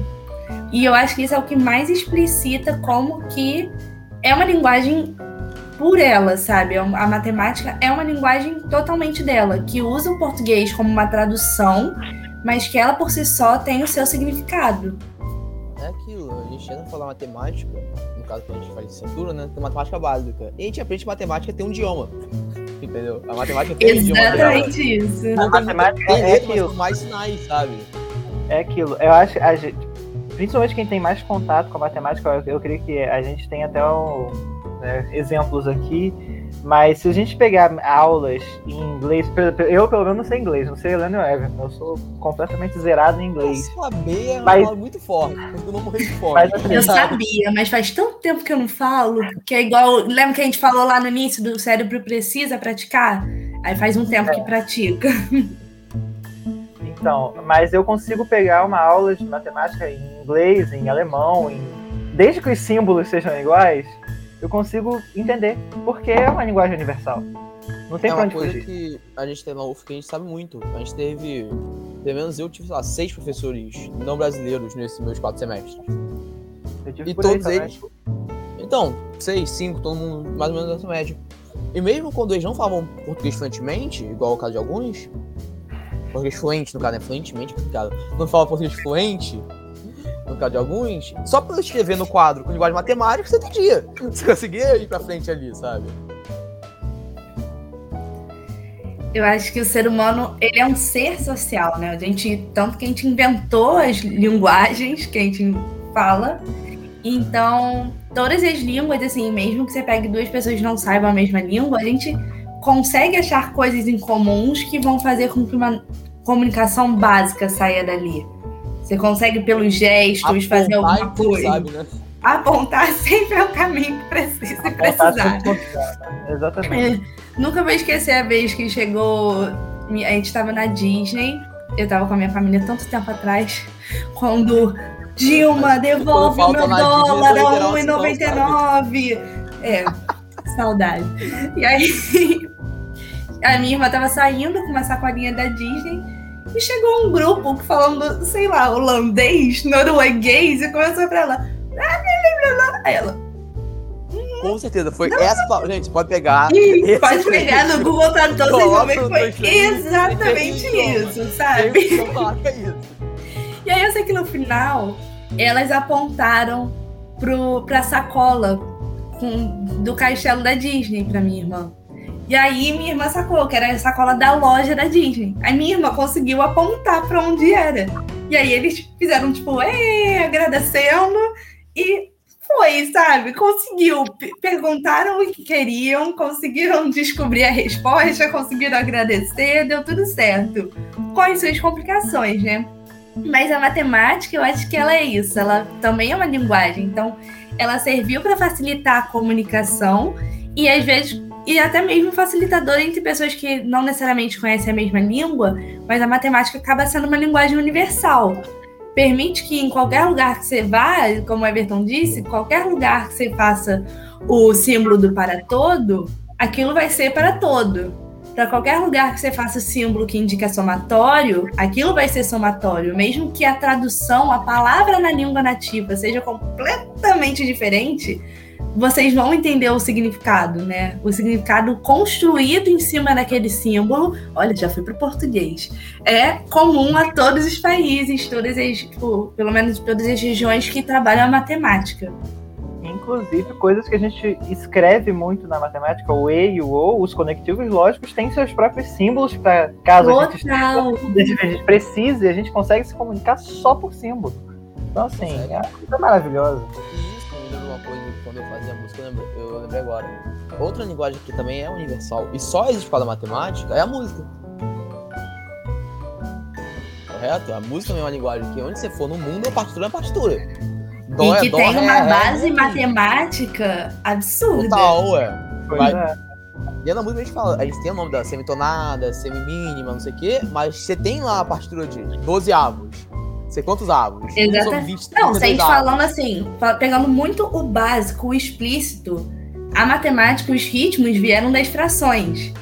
E eu acho que isso é o que mais explicita como que é uma linguagem por ela, sabe? A matemática é uma linguagem totalmente dela, que usa o português como uma tradução, mas que ela por si só tem o seu significado. É aquilo, a gente tenta falar matemática, no caso que a gente faz licenciatura, né? Tem matemática básica. E a gente aprende matemática tem um idioma. [LAUGHS] Entendeu? A matemática tem um idioma. Exatamente isso. a matemática tem é aquilo. mais sinais, sabe? É aquilo. Eu acho, a gente, principalmente quem tem mais contato com a matemática, eu, eu creio que a gente tem até o né, exemplos aqui, mas se a gente pegar aulas em inglês, eu pelo menos não sei inglês, não sei Helena e Everton, eu sou completamente zerado em inglês. Saber é mas... muito forte, eu não morrer de fome. Mas, assim, eu sabia, mas faz tanto tempo que eu não falo, que é igual, lembra que a gente falou lá no início do cérebro precisa praticar? Aí faz um tempo é. que pratica. Então, mas eu consigo pegar uma aula de matemática em inglês, em alemão, em... desde que os símbolos sejam iguais, eu consigo entender, porque é uma linguagem universal. Não tem é onde coisa fugir. que a gente tem na UF que a gente sabe muito. A gente teve, pelo menos eu tive, sei lá, seis professores não brasileiros nesses meus quatro semestres. e todos eles. Então, seis, cinco, todo mundo mais ou menos nessa média. E mesmo quando eles não falavam português fluentemente, igual o caso de alguns, português fluente, no caso, é fluentemente, complicado, não fala português fluente, no caso de alguns, só por escrever no quadro com linguagem matemática, você entendia. [LAUGHS] Você conseguia ir pra frente ali, sabe? Eu acho que o ser humano, ele é um ser social, né? A gente, tanto que a gente inventou as linguagens que a gente fala. Então, todas as línguas, assim, mesmo que você pegue duas pessoas que não saibam a mesma língua, a gente consegue achar coisas em comuns que vão fazer com que uma comunicação básica saia dali. Você consegue, pelos gestos, Apontar fazer alguma coisa. Sabe, né? Apontar [LAUGHS] sempre é o caminho que precisa se precisar. Exatamente. É, nunca vou esquecer a vez que chegou. A gente estava na Disney. Eu estava com a minha família tanto tempo atrás. Quando Dilma, devolve o meu dólar a 1,99. É, saudade. E aí, [LAUGHS] a minha irmã estava saindo com uma sacolinha da Disney. E chegou um grupo falando, sei lá, holandês, norueguês, e começou pra ela. Aí ela. Com certeza, foi não, essa. Não. Gente, pode pegar. Pode pegar no Google Tradutor, [LAUGHS] vocês vão ver que foi exatamente isso, sabe? E aí eu sei que no final elas apontaram pro, pra sacola com, do castelo da Disney pra minha irmã. E aí minha irmã sacou que era a sacola da loja da Disney. Aí minha irmã conseguiu apontar para onde era. E aí eles fizeram tipo, agradecendo e foi, sabe? Conseguiu. Perguntaram o que queriam, conseguiram [LAUGHS] descobrir a resposta, conseguiram agradecer, deu tudo certo. Com as suas complicações, né? Mas a matemática, eu acho que ela é isso. Ela também é uma linguagem. Então, ela serviu para facilitar a comunicação e às vezes e até mesmo facilitador entre pessoas que não necessariamente conhecem a mesma língua, mas a matemática acaba sendo uma linguagem universal. Permite que em qualquer lugar que você vá, como o Everton disse, qualquer lugar que você faça o símbolo do para todo, aquilo vai ser para todo. Para qualquer lugar que você faça o símbolo que indica somatório, aquilo vai ser somatório, mesmo que a tradução, a palavra na língua nativa seja completamente diferente, vocês vão entender o significado, né? O significado construído em cima daquele símbolo. Olha, já fui para o português. É comum a todos os países, todas as, tipo, pelo menos todas as regiões que trabalham a matemática. inclusive coisas que a gente escreve muito na matemática, o e e o ou, os conectivos lógicos têm seus próprios símbolos para caso a gente, a gente precise, a gente consegue se comunicar só por símbolo. Então assim, é uma coisa maravilhosa. Lembro uma coisa quando eu fazia música, eu, lembro, eu lembrei agora. Outra linguagem que também é universal e só existe para a matemática é a música. Correto? A música também é uma linguagem que onde você for no mundo, a partitura é a partitura. Dó e é que tem uma base matemática absurda. Total, é. Mas, é. Dentro da música a gente fala, a gente tem o nome da semitonada, semimínima, não sei o quê, mas você tem lá a partitura de 12 avos. Sei quantos avos? Exatamente. Não, se a gente avos. falando assim, pegando muito o básico, o explícito, a matemática, os ritmos vieram das frações.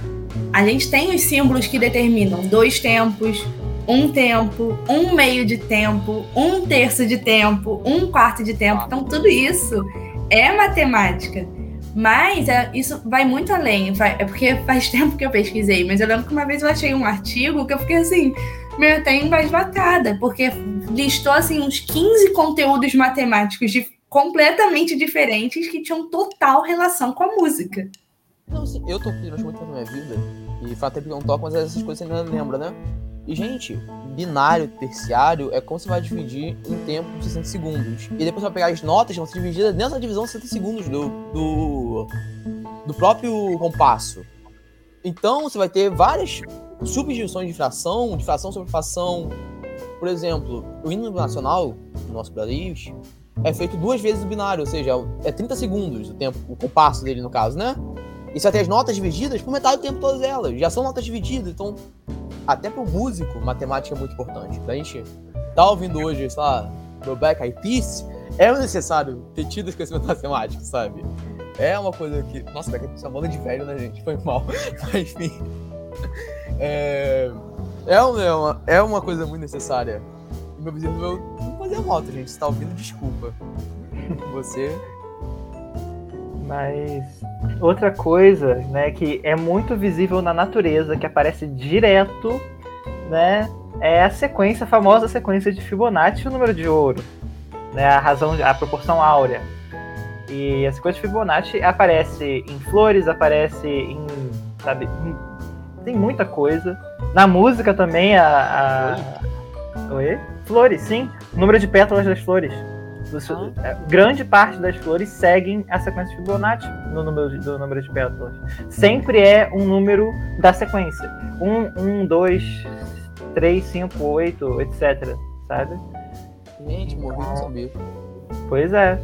A gente tem os símbolos que determinam dois tempos, um tempo, um meio de tempo, um terço de tempo, um quarto de tempo. Então, tudo isso é matemática. Mas é, isso vai muito além. é porque faz [LAUGHS] tempo que eu pesquisei, mas eu lembro que uma vez eu achei um artigo que eu fiquei assim, meio até embasbacada, porque listou assim uns 15 conteúdos matemáticos de, completamente diferentes que tinham total relação com a música. Não, assim, eu tô durante muito na minha vida, e faz tempo que não toco, mas essas coisas você ainda lembra, né? E, gente, binário, terciário, é como você vai dividir em tempo de 60 segundos. E depois você vai pegar as notas vão ser divididas dentro divisão de 60 segundos do, do, do próprio compasso. Então, você vai ter várias subdivisões de fração, de fração sobre fração. Por exemplo, o hino nacional, no nosso país, é feito duas vezes o binário, ou seja, é 30 segundos o tempo, o compasso dele, no caso, né? E você ter as notas divididas por metade do tempo todas elas. Já são notas divididas, então até pro músico, matemática é muito importante. Pra gente tá ouvindo hoje, sei lá, no Black Eyed Peas, é necessário ter tido esse conhecimento matemático, sabe? É uma coisa que. Nossa, Black Eyed Peas é uma banda de velho, né, gente? Foi mal. [LAUGHS] Mas, enfim. [LAUGHS] É, é, uma, é uma coisa muito necessária. Meu vizinho meu não fazia moto, gente. Você tá ouvindo, desculpa. [LAUGHS] Você. Mas outra coisa, né, que é muito visível na natureza, que aparece direto, né, é a sequência, a famosa sequência de Fibonacci, o número de ouro, né, a razão, a proporção áurea. E a sequência de Fibonacci aparece em flores, aparece em, sabe, em, tem muita coisa. Na música também a, a... Oi? Flores, sim. O número de pétalas das flores. É, grande parte das flores seguem a sequência de Fibonacci no número de, do número de pétalas. Sempre é um número da sequência. Um, um, dois, três, cinco, oito, etc. Sabe? Gente, morri não sabia. Pois é.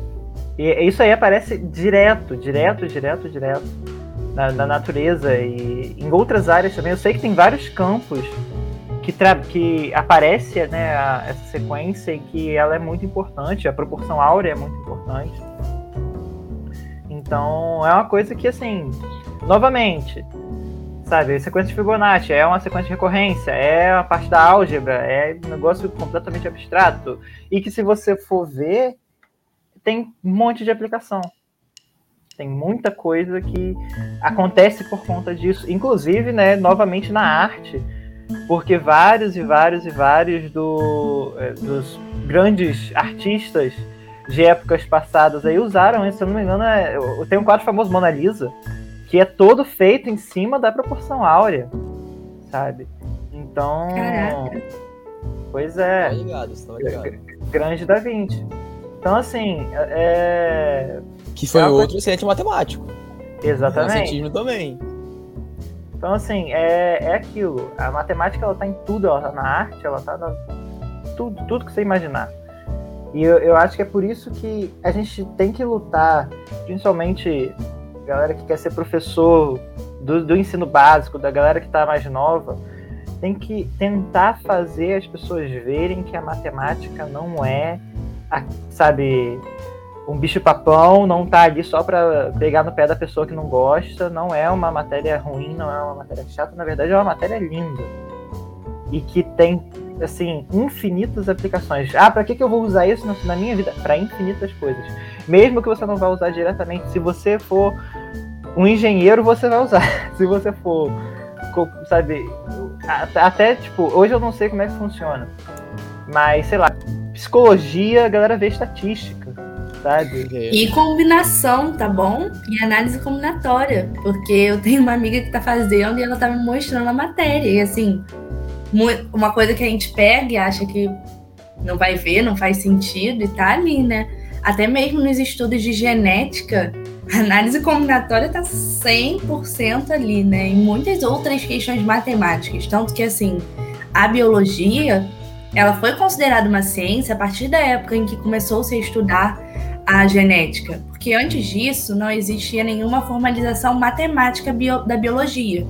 E isso aí aparece direto, direto, direto, direto. Na, na natureza e em outras áreas também. Eu sei que tem vários campos que, que aparece né, a, essa sequência e que ela é muito importante, a proporção áurea é muito importante. Então é uma coisa que, assim, novamente, sabe, a sequência de Fibonacci é uma sequência de recorrência, é a parte da álgebra, é um negócio completamente abstrato. E que se você for ver, tem um monte de aplicação. Tem muita coisa que acontece por conta disso. Inclusive, né, novamente na arte porque vários e vários e vários do, é, dos grandes artistas de épocas passadas aí usaram isso, se eu não me engano, é, tem um quadro famoso Mona Lisa, que é todo feito em cima da proporção áurea, sabe? Então. Caraca. Pois é. Tá ligado, tá ligado. Grande da Vinci. Então, assim, é. Que foi é outro excelente matemático. Exatamente. também. Então, assim, é, é aquilo. A matemática, ela tá em tudo. Ela tá na arte, ela tá na tudo, tudo que você imaginar. E eu, eu acho que é por isso que a gente tem que lutar, principalmente a galera que quer ser professor do, do ensino básico, da galera que tá mais nova, tem que tentar fazer as pessoas verem que a matemática não é, a, sabe, um bicho-papão, não tá ali só para pegar no pé da pessoa que não gosta, não é uma matéria ruim, não é uma matéria chata, na verdade é uma matéria linda. E que tem, assim, infinitas aplicações. Ah, para que, que eu vou usar isso na minha vida? Para infinitas coisas. Mesmo que você não vá usar diretamente, se você for um engenheiro, você vai usar. [LAUGHS] se você for, sabe, até, tipo, hoje eu não sei como é que funciona, mas, sei lá, psicologia, a galera vê estatística sabe? E combinação, tá bom? E análise combinatória. Porque eu tenho uma amiga que tá fazendo e ela tá me mostrando a matéria. E assim, uma coisa que a gente pega e acha que não vai ver, não faz sentido e tá ali, né? Até mesmo nos estudos de genética, a [LAUGHS] análise combinatória tá 100% ali, né? E muitas outras questões matemáticas. Tanto que, assim, a biologia, ela foi considerada uma ciência a partir da época em que começou-se a estudar a genética. Porque antes disso, não existia nenhuma formalização matemática bio da biologia.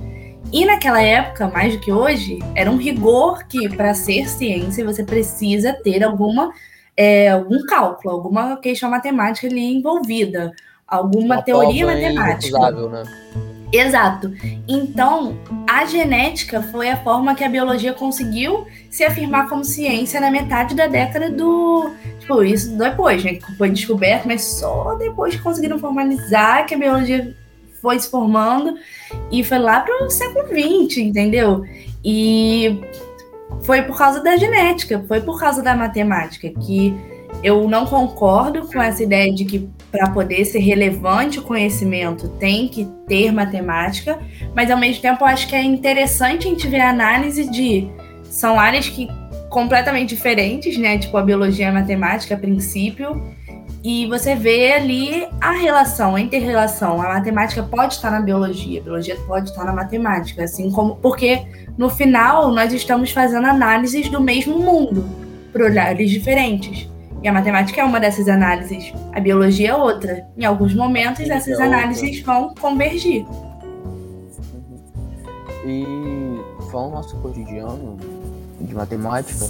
E naquela época, mais do que hoje, era um rigor que, para ser ciência, você precisa ter alguma, é, algum cálculo, alguma questão matemática ali envolvida, alguma Uma teoria matemática. Né? Exato. Então, a genética foi a forma que a biologia conseguiu se afirmar como ciência na metade da década do. Tipo, isso depois, né? Foi descoberto, mas só depois que conseguiram formalizar que a biologia foi se formando e foi lá para o século XX, entendeu? E foi por causa da genética, foi por causa da matemática que eu não concordo com essa ideia de que para poder ser relevante o conhecimento tem que ter matemática, mas ao mesmo tempo eu acho que é interessante a gente ver a análise de são áreas que completamente diferentes, né? Tipo a biologia e a matemática a princípio, e você vê ali a relação, a inter-relação. A matemática pode estar na biologia, a biologia pode estar na matemática, assim como. Porque no final nós estamos fazendo análises do mesmo mundo, por olhares diferentes. E a matemática é uma dessas análises, a biologia é outra. Em alguns momentos, essas é análises vão convergir. E falando no nosso cotidiano de matemática,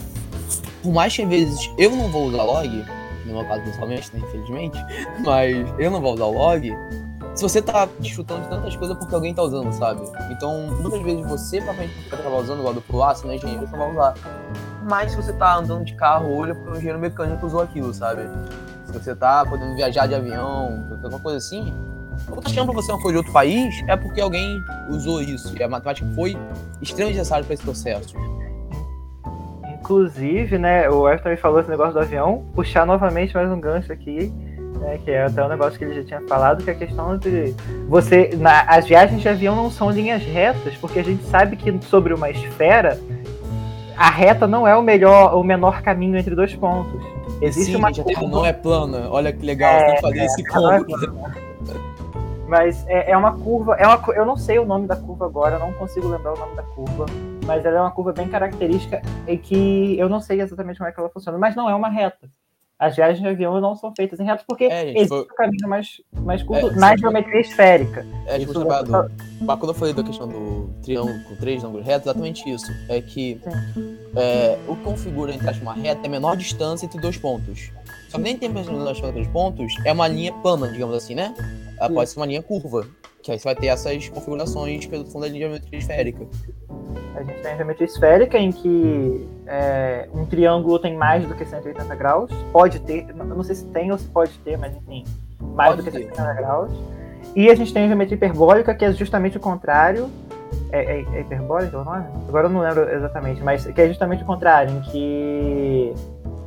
por mais que às vezes eu não vou usar log, no meu caso principalmente, né, infelizmente, [LAUGHS] mas eu não vou usar log, se você tá de tantas coisas é porque alguém tá usando, sabe? Então, muitas vezes você provavelmente tá usando igual do se não é engenheiro, você vai usar. Mas se você tá andando de carro, olha pro engenheiro mecânico usou aquilo, sabe? Se você tá podendo viajar de avião, alguma coisa assim, ou tá achando pra você uma coisa de outro país, é porque alguém usou isso. E a matemática foi extremamente necessária para esse processo. Inclusive, né, o Everton também falou esse negócio do avião, puxar novamente mais um gancho aqui, né, que é até um negócio que ele já tinha falado, que é a questão de você. Na, as viagens de avião não são linhas retas, porque a gente sabe que sobre uma esfera, a reta não é o melhor, o menor caminho entre dois pontos. Existe Sim, uma gente, curva... não é plana. Olha que legal, é, que fazer é, esse ponto. É mas é, é, uma curva, é uma, eu não sei o nome da curva agora, eu não consigo lembrar o nome da curva mas ela é uma curva bem característica e que eu não sei exatamente como é que ela funciona, mas não é uma reta. As viagens de avião não são feitas em retas porque é, gente, existe foi... um caminho mais, mais curto é, na geometria esférica. É, tipo, do... Mas quando eu falei da questão do triângulo com três ângulos retos, exatamente isso. É que é, o que configura entre uma reta é a menor distância entre dois pontos. Só que nem tem mais menor distância entre dois pontos, é uma linha plana, digamos assim, né? Ela pode ser uma linha curva. Que aí você vai ter essas configurações pelo fundo da linha geometria esférica. A gente tem a geometria esférica, em que é, um triângulo tem mais do que 180 graus. Pode ter, não sei se tem ou se pode ter, mas enfim, mais pode do que ter. 180 graus. E a gente tem a geometria hiperbólica, que é justamente o contrário. É, é, é hiperbólica o nome? Agora eu não lembro exatamente, mas que é justamente o contrário, em que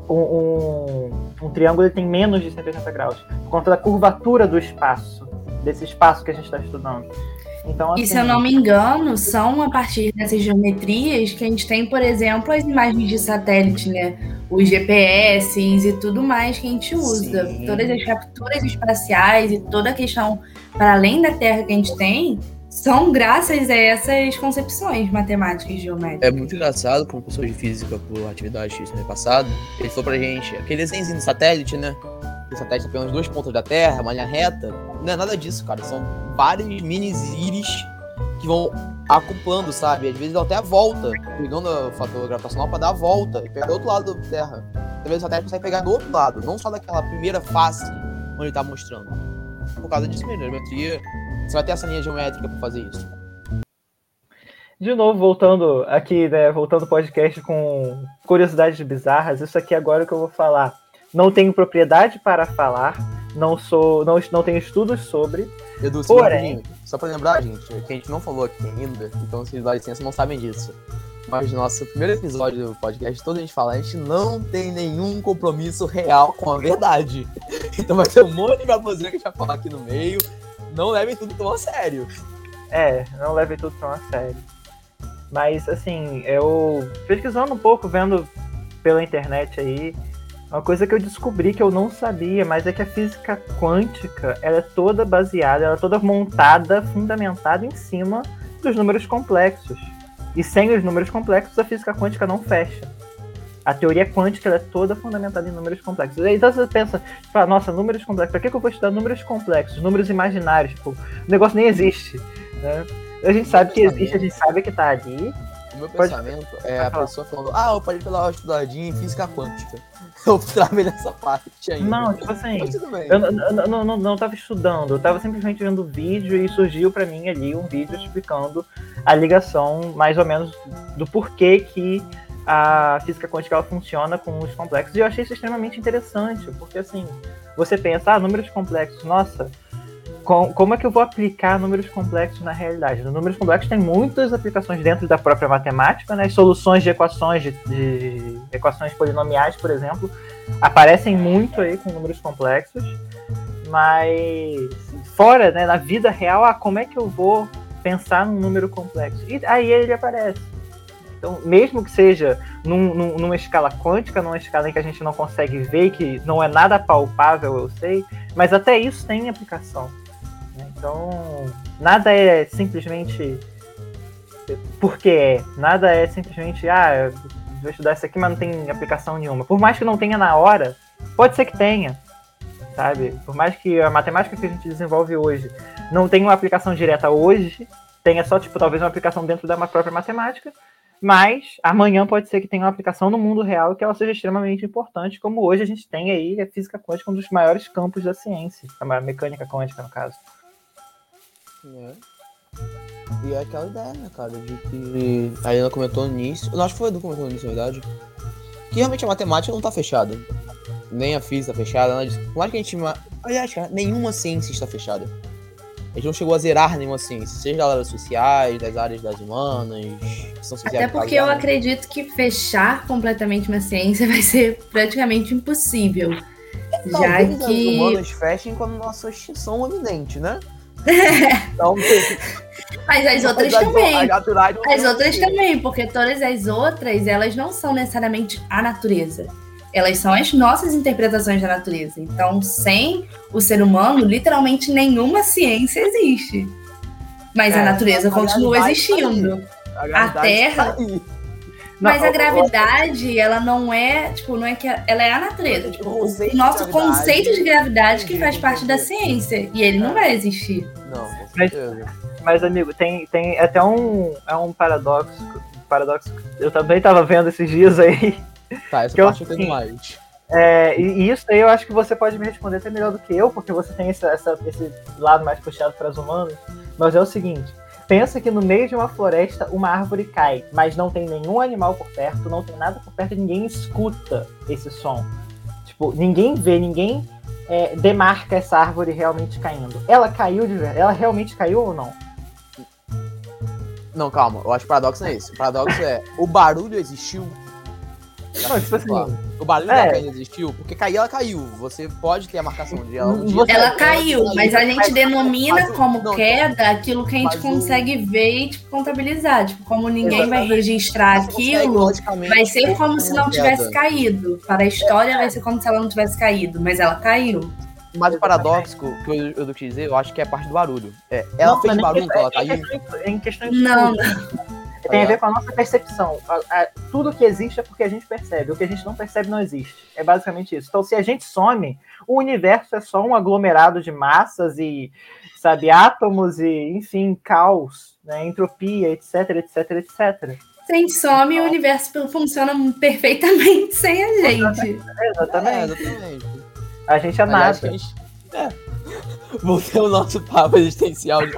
um, um, um triângulo tem menos de 180 graus, por conta da curvatura do espaço desse espaço que a gente está estudando. Então, assim, e se eu assim, não me engano, são a partir dessas geometrias que a gente tem, por exemplo, as imagens de satélite, né? Os GPS e tudo mais que a gente usa. Sim. Todas as capturas espaciais e toda a questão para além da Terra que a gente tem são graças a essas concepções matemáticas e geométricas. É muito engraçado, como professor de física por atividade X no ano passado, ele falou pra gente, aquele desenho do satélite, né? Satélite pegando dois pontos da Terra, uma linha reta. Não é nada disso, cara. São vários mini íris que vão acoplando, sabe? Às vezes até a volta, pegando o fator gravitacional para dar a volta e pegar do outro lado da Terra. Talvez o satélite consegue pegar do outro lado, não só daquela primeira face onde ele tá mostrando. Por causa disso mesmo, geometria. Você vai ter essa linha geométrica para fazer isso. De novo, voltando aqui, né? Voltando ao podcast com curiosidades bizarras, isso aqui agora é o que eu vou falar não tenho propriedade para falar, não sou, não, não tenho estudos sobre. Edu, porém, só para lembrar, gente, que a gente não falou aqui ainda, então vocês dão licença não sabem disso. Mas no nosso primeiro episódio do podcast, toda a gente fala, a gente não tem nenhum compromisso real com a verdade. [LAUGHS] Então vai ter um monte de baboseira que a gente vai falar aqui no meio. Não levem tudo tão a sério. É, não leve tudo tão a sério. Mas, assim, eu pesquisando um pouco, vendo pela internet aí, uma coisa que eu descobri que eu não sabia, mas é que a física quântica ela é toda baseada, ela é toda montada, fundamentada em cima dos números complexos. E sem os números complexos, a física quântica não fecha. A teoria quântica é toda fundamentada em números complexos. Então você pensa, fala, nossa, números complexos, pra que, que eu vou estudar números complexos, números imaginários? Tipo, o negócio nem existe. Né? A gente sabe que existe, a gente sabe que tá ali. O meu Pode- pensamento é a pode falar. pessoa falando, ah, eu parei pela estudadinha em física quântica. Eu travei nessa parte ainda. Não, tipo assim, bem. Eu não, não, não, tava estudando, eu tava simplesmente vendo vídeo e surgiu pra mim ali um vídeo explicando a ligação, mais ou menos, do porquê que a física quântica ela funciona com os complexos. E eu achei isso extremamente interessante, porque assim, você pensa, ah, números complexos, nossa, com- como é que eu vou aplicar números complexos na realidade? Os números complexos têm muitas aplicações dentro da própria matemática, né? As soluções de equações de, de equações polinomiais, por exemplo, aparecem muito aí com números complexos, mas fora, né, na vida real, ah, como é que eu vou pensar num número complexo? E aí ele aparece. Então, mesmo que seja num- num- numa escala quântica, numa escala em que a gente não consegue ver, que não é nada palpável, eu sei, mas até isso tem aplicação. Então, nada é simplesmente porque é. Nada é simplesmente, ah, vou estudar isso aqui, mas não tem aplicação nenhuma. Por mais que não tenha na hora, pode ser que tenha, sabe? Por mais que a matemática que a gente desenvolve hoje não tenha uma aplicação direta hoje, tenha só, tipo, talvez uma aplicação dentro da própria matemática, mas amanhã pode ser que tenha uma aplicação no mundo real que ela seja extremamente importante, como hoje a gente tem aí a física quântica, um dos maiores campos da ciência, a mecânica quântica, no caso. É. E é aquela ideia, né, cara, de que a Helena comentou nisso. Eu acho que foi o Edu comentou nisso, na verdade. Que realmente a matemática não tá fechada. Nem a física tá fechada, nada disso. Por mais que a gente. Aliás, cara, nenhuma ciência está fechada. A gente não chegou a zerar nenhuma ciência, seja das áreas sociais, das áreas das humanas, são sociais. Até porque eu acredito que fechar completamente uma ciência [LAUGHS] vai ser praticamente impossível. Já Talvez as que. humanas fechem quando nossa extinção é iminente, né? Então, Mas as outras as- também. as As outras também, porque todas as outras, elas não são necessariamente a natureza. Elas são as nossas interpretações da natureza. Então, sem o ser humano, literalmente nenhuma ciência existe. Mas É, a natureza a continua gravidade existindo. A, gravidade Terra- tá Não, Mas a gravidade, ela não é, tipo, não é que a- ela é a natureza. Tipo, O nosso de conceito de gravidade que faz parte da ciência. E ele não vai existir. Não, com Mas- certeza. Mas, amigo, tem, tem até um, é um paradoxo. paradoxo. Eu também tava vendo esses dias aí. Tá, essa Que eu- parte eu entendo sim. mais. É, e, e isso aí eu acho que você pode me responder até melhor do que eu, porque você tem essa, essa- esse lado mais puxado para as humanas. Mas é o seguinte: pensa que no meio de uma floresta uma árvore cai, mas não tem nenhum animal por perto, não tem nada por perto, ninguém escuta esse som. Tipo, ninguém vê, ninguém é, demarca essa árvore realmente caindo. Ela caiu de verdade? Ela realmente caiu ou não? Não, calma, eu acho que o paradoxo não é esse. O paradoxo é o barulho existiu. Não, tipo assim, Claro. O barulho É. da caída existiu, porque cair ela caiu. Você pode ter a marcação de ela. Um Ela caiu, mas a gente mas- denomina mas como não, queda aquilo que a gente mas o- consegue ver e tipo, contabilizar. Tipo, como ninguém vai Exatamente. registrar Você consegue, aquilo, vai ser como se não tivesse queda. caído. Para a história, vai ser como se ela não tivesse caído, mas ela caiu. Mas o paradoxo que eu, eu quis dizer, eu acho que é a parte do barulho. É, ela Não, fez barulho quando ela caiu? Em questões de Não, tudo. Tem a ver com a nossa percepção. A- a- tudo que existe é porque a gente percebe. O que a gente não percebe não existe. É basicamente isso. Então, se a gente some, o universo é só um aglomerado de massas e, sabe, átomos e, enfim, caos, né, entropia, etc, etc, etc. Se a gente some, o universo funciona perfeitamente [LAUGHS] sem a gente. É, Exatamente. exatamente. A gente é Aliás, nada. a gente- É. [LAUGHS] Voltei ao nosso papo existencial de.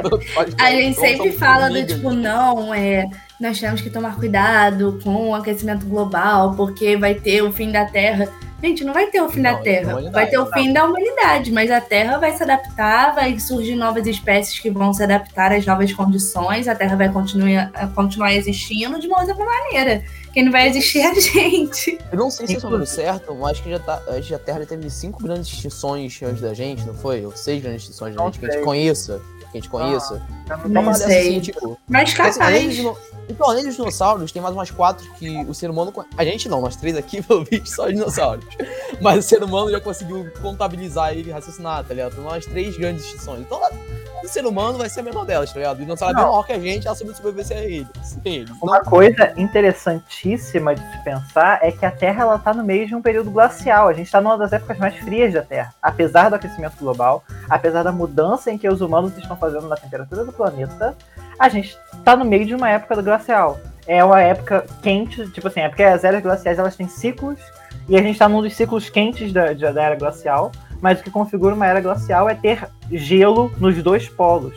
A gente sempre fala do tipo, não, é, nós temos que tomar cuidado com o aquecimento global, porque vai ter o fim da Terra. Gente, não vai ter o fim Não, da é Terra. humanidade, Vai ter o fim da humanidade, mas a Terra vai se adaptar, vai surgir novas espécies que vão se adaptar às novas condições, a Terra vai continuar, continuar existindo de uma outra maneira. Quem não vai existir é a gente. Eu não sei se é sobre Inclusive- certo, mas acho que já tá, a Terra já teve cinco grandes extinções antes da gente, não foi? Ou seis grandes extinções gente, que a gente conheça. Que a gente conheça. Eu não Não dessas, sei. assim, tipo, Mas assim, além dos capaz. dino- Então, além dos dinossauros, tem mais umas quatro que o ser humano. A gente não, nós três aqui, [LAUGHS] pelo visto, só os dinossauros. Mas o ser humano já conseguiu contabilizar e raciocinar, tá ligado? Então, nós três grandes extinções. Então, o ser humano vai ser a menor delas, tá ligado? Bem Não. maior que a gente, ela soube sobreviver a ele. sem ele. Então, Uma coisa interessantíssima de se pensar é que a Terra ela está no meio de um período glacial. A gente está numa das épocas mais frias da Terra. Apesar do aquecimento global, apesar da mudança em que os humanos estão fazendo na temperatura do planeta, a gente está no meio de uma época do glacial. É uma época quente, tipo assim, é porque as eras glaciais elas têm ciclos e a gente está num dos ciclos quentes da, da era glacial. Mas o que configura uma era glacial é ter gelo nos dois polos.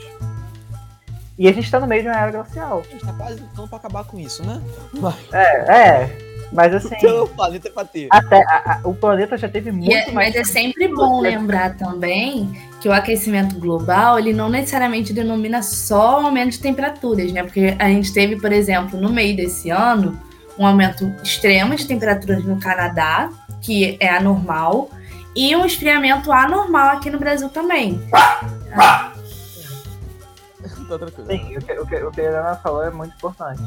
E a gente está no meio de uma era glacial. a gente tá quase lutando pra acabar com isso, né? Mas É, é. Mas [LAUGHS] assim, então, o planeta é pra ter. até a- a- o planeta já teve muito E é- mais. mas é sempre bom lembrar também que o aquecimento global, ele não necessariamente denomina só aumento de temperaturas, né? Porque a gente teve, por exemplo, no meio desse ano, um aumento extremo de temperaturas no Canadá, que é anormal, e um esfriamento anormal aqui no Brasil também. tá tranquilo. Sim, o que, o, que, o que a Helena falou é muito importante.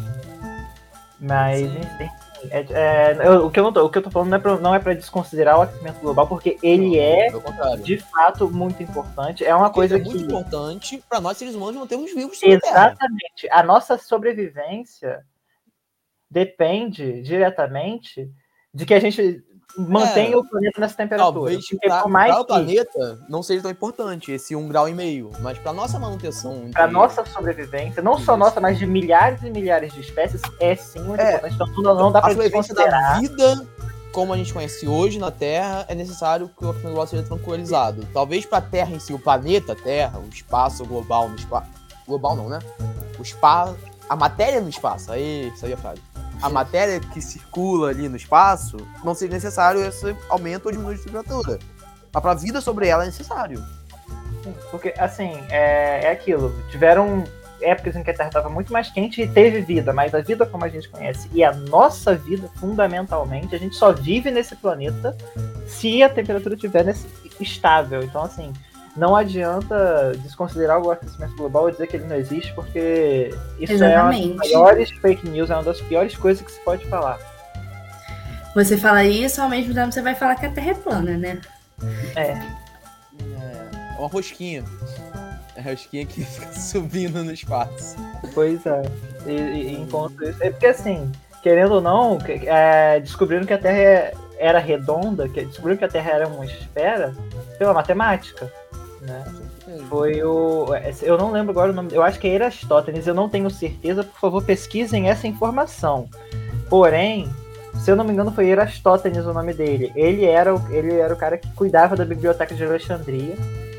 Mas, Sim. enfim. É, é, eu- o, que eu não tô, o que eu tô falando não é, pra, não é pra desconsiderar o aquecimento global, porque ele é, Pelo contrário. de fato, muito importante. É uma coisa é muito que. importante pra nós seres humanos mantermos vivos sobre a. Exatamente. A nossa sobrevivência depende diretamente de que a gente mantenha É. o planeta nessa temperatura. Talvez pra, mais pra o planeta não seja tão importante esse um grau e meio, mas pra nossa manutenção. para nossa sobrevivência, não só nossa, mas de milhares e milhares de espécies, é sim muito É. importante. Então não, não dá a para desconsiderar. da vida como a gente conhece hoje na Terra, é necessário que o global seja tranquilizado. Talvez para a Terra em si, o planeta Terra, o espaço global no espaço. Global não, né? O espaço. A matéria no espaço. Aí, saiu a frase. A matéria que circula ali no espaço, não seja necessário esse aumento ou diminuição de temperatura. Mas para a vida sobre ela é necessário. Porque, assim, é, é aquilo. Tiveram épocas em que a Terra estava muito mais quente e teve vida, mas a vida como a gente conhece e a nossa vida, fundamentalmente, a gente só vive nesse planeta se a temperatura estiver estável. Então, assim, não adianta desconsiderar o aquecimento global ou dizer que ele não existe, porque isso é uma das Exatamente. maiores fake news, é uma das piores coisas que se pode falar. Você fala isso, ao mesmo tempo você vai falar que a Terra é plana, né? É, É uma rosquinha. É a rosquinha que [LAUGHS] fica subindo no espaço. Pois é. E, e, enquanto isso. É porque assim, querendo ou não, é, descobriram que a Terra é- era redonda, que, descobriram que a Terra era uma esfera pela matemática. Né? Foi o. Eu não lembro agora o nome. Eu acho que é Erastótenes, eu não tenho certeza. Por favor, pesquisem essa informação. Porém, se eu não me engano, foi Erastótenes o nome dele. Ele era o, ele era o cara que cuidava da biblioteca de Alexandria.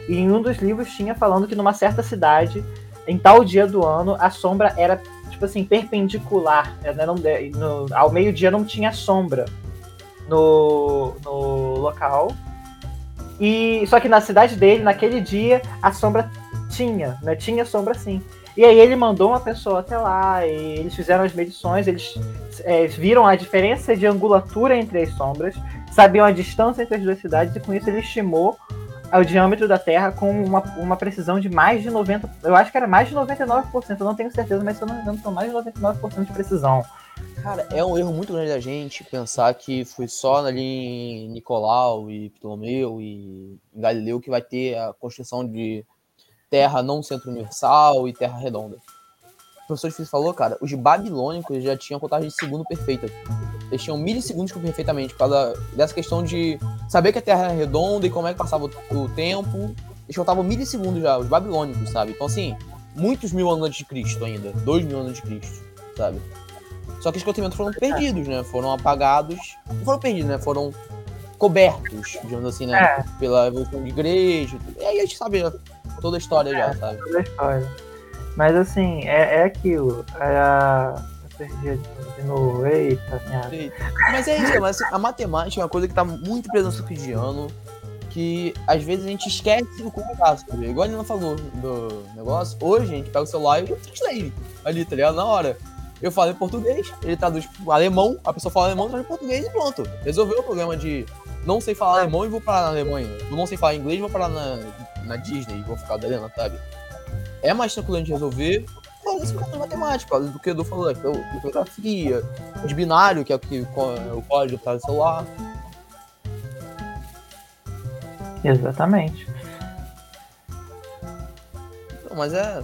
E em um dos livros tinha falando que numa certa cidade, em tal dia do ano, a sombra era, tipo assim, perpendicular. Né? Não, no- ao meio-dia não tinha sombra no, no local. E só que na cidade dele, naquele dia, a sombra tinha, né? Tinha sombra sim. E aí ele mandou uma pessoa até lá, e eles fizeram as medições, eles é, viram a diferença de angulatura entre as sombras, sabiam a distância entre as duas cidades, e com isso ele estimou o diâmetro da Terra com uma, uma precisão de mais de 90%. Eu acho que era mais de 99%, eu não tenho certeza, mas se eu não me engano, são mais de 99% de precisão. Cara, é um erro muito grande da gente pensar que foi só ali em Nicolau e Ptolomeu e Galileu que vai ter a construção de terra não centro universal e terra redonda. O professor Difícil falou, cara, os babilônicos já tinham contagem de segundo perfeita. Eles tinham milissegundos perfeitamente, por causa dessa questão de saber que a Terra era redonda e como é que passava o tempo. Eles contavam milissegundos já, os babilônicos, sabe? Então, assim, muitos mil anos antes de Cristo ainda. Dois mil anos antes de Cristo, sabe? Só que os conhecimentos foram perdidos, né? Foram apagados. Não foram perdidos, né? Foram cobertos, digamos assim, né? É. Pela evolução de igreja. e aí a gente sabe toda a história já, sabe? toda a história. Mas assim, é, é aquilo. É, perdi de novo. Eita, minha. Mas é isso, mas a matemática é uma coisa que tá muito presente no cotidiano, que às vezes a gente esquece o contato, sabe? Igual a Nina falou do negócio, hoje a gente pega o celular e eu translate ali, tá ligado? Na hora. Eu falo em português, ele traduz alemão, a pessoa fala alemão, traduz em português e pronto. Resolveu o problema de não sei falar alemão e vou parar na Alemanha. Não sei falar inglês e vou parar na, na Disney e vou ficar da Helena, sabe? É mais tranquilo de resolver fazer isso com matemática, do que eu falou, de fotografia, de binário, que é o que o código para o celular. Exatamente. Mas é.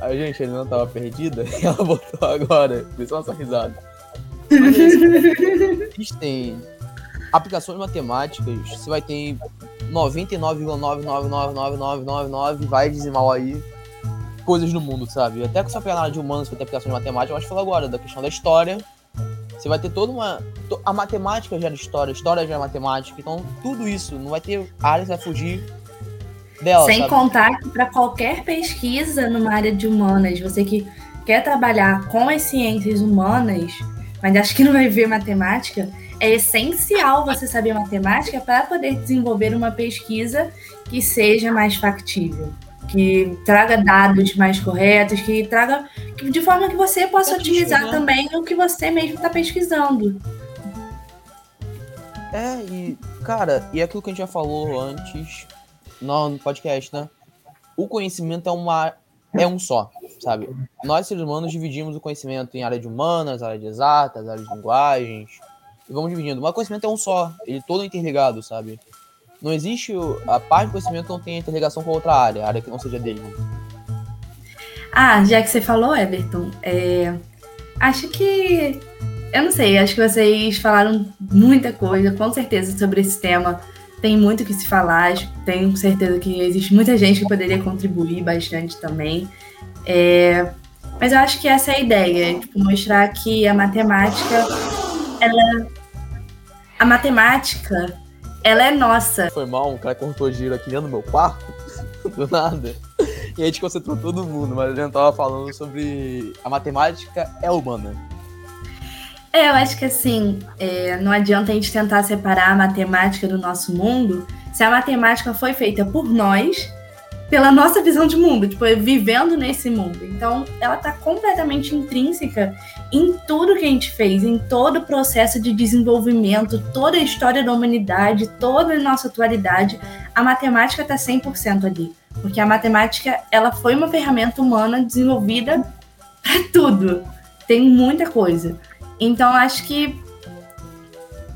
A gente ainda não tava perdida [LAUGHS] e ela voltou agora. Foi só uma risada. Existem [LAUGHS] aplicações matemáticas, você vai ter 99,999999 vai decimal aí coisas no mundo, sabe? Até com essa pegada de humanos que tem aplicações de matemática, mas falar agora da questão da história. Você vai ter toda uma. A matemática gera história, a história gera matemática. Então, tudo isso, não vai ter área que vai fugir dela. Sem sabe? contar que para qualquer pesquisa numa área de humanas, você que quer trabalhar com as ciências humanas, mas acho que não vai ver matemática, é essencial você saber matemática para poder desenvolver uma pesquisa que seja mais factível, que traga dados mais corretos, que traga de forma que você possa otimizar também o que você mesmo está pesquisando. É, e, cara, e aquilo que a gente já falou antes no podcast, né? O conhecimento é uma é um só, sabe? Nós seres humanos dividimos o conhecimento em área de humanas, área de exatas, área de linguagens, e vamos dividindo. Mas o conhecimento é um só, ele todo interligado, sabe? Não existe a parte do conhecimento não tem interligação com outra área, área que não seja dele. Ah, já que você falou, Everton, é... acho que. Eu não sei, acho que vocês falaram muita coisa, com certeza, sobre esse tema. Tem muito que se falar, tenho certeza que existe muita gente que poderia contribuir bastante também. É... Mas eu acho que essa é a ideia, tipo, mostrar que a matemática ela a matemática, ela é nossa. Foi mal, um cara cortou giro aqui dentro do meu quarto, [LAUGHS] do nada. E a gente concentrou todo mundo, mas a gente tava falando sobre a matemática é humana. É, eu acho que assim, é, não adianta a gente tentar separar a matemática do nosso mundo se a matemática foi feita por nós pela nossa visão de mundo, tipo, vivendo nesse mundo. Então, ela está completamente intrínseca em tudo que a gente fez, em todo o processo de desenvolvimento, toda a história da humanidade, toda a nossa atualidade. A matemática está 100% ali, porque a matemática, ela foi uma ferramenta humana desenvolvida para tudo. Tem muita coisa. Então, acho que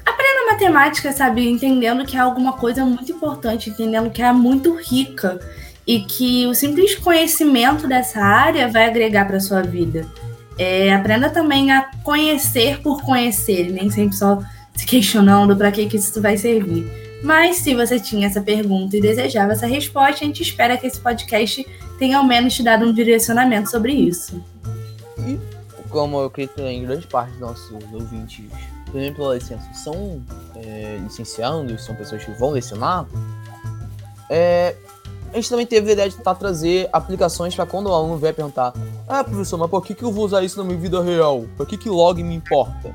aprenda matemática, sabe, entendendo que é alguma coisa muito importante, entendendo que é muito rica e que o simples conhecimento dessa área vai agregar para sua vida. É, aprenda também a conhecer por conhecer, nem sempre só se questionando para que, que isso vai servir. Mas se você tinha essa pergunta e desejava essa resposta, a gente espera que esse podcast tenha ao menos te dado um direcionamento sobre isso. E como eu acredito em grande parte dos nossos ouvintes, por exemplo, pela licença, são é, licenciandos, são pessoas que vão lecionar, é, a gente também teve a ideia de tentar trazer aplicações para quando o aluno vier perguntar: Ah, professor, mas por que, que eu vou usar isso na minha vida real? Por que, que log me importa?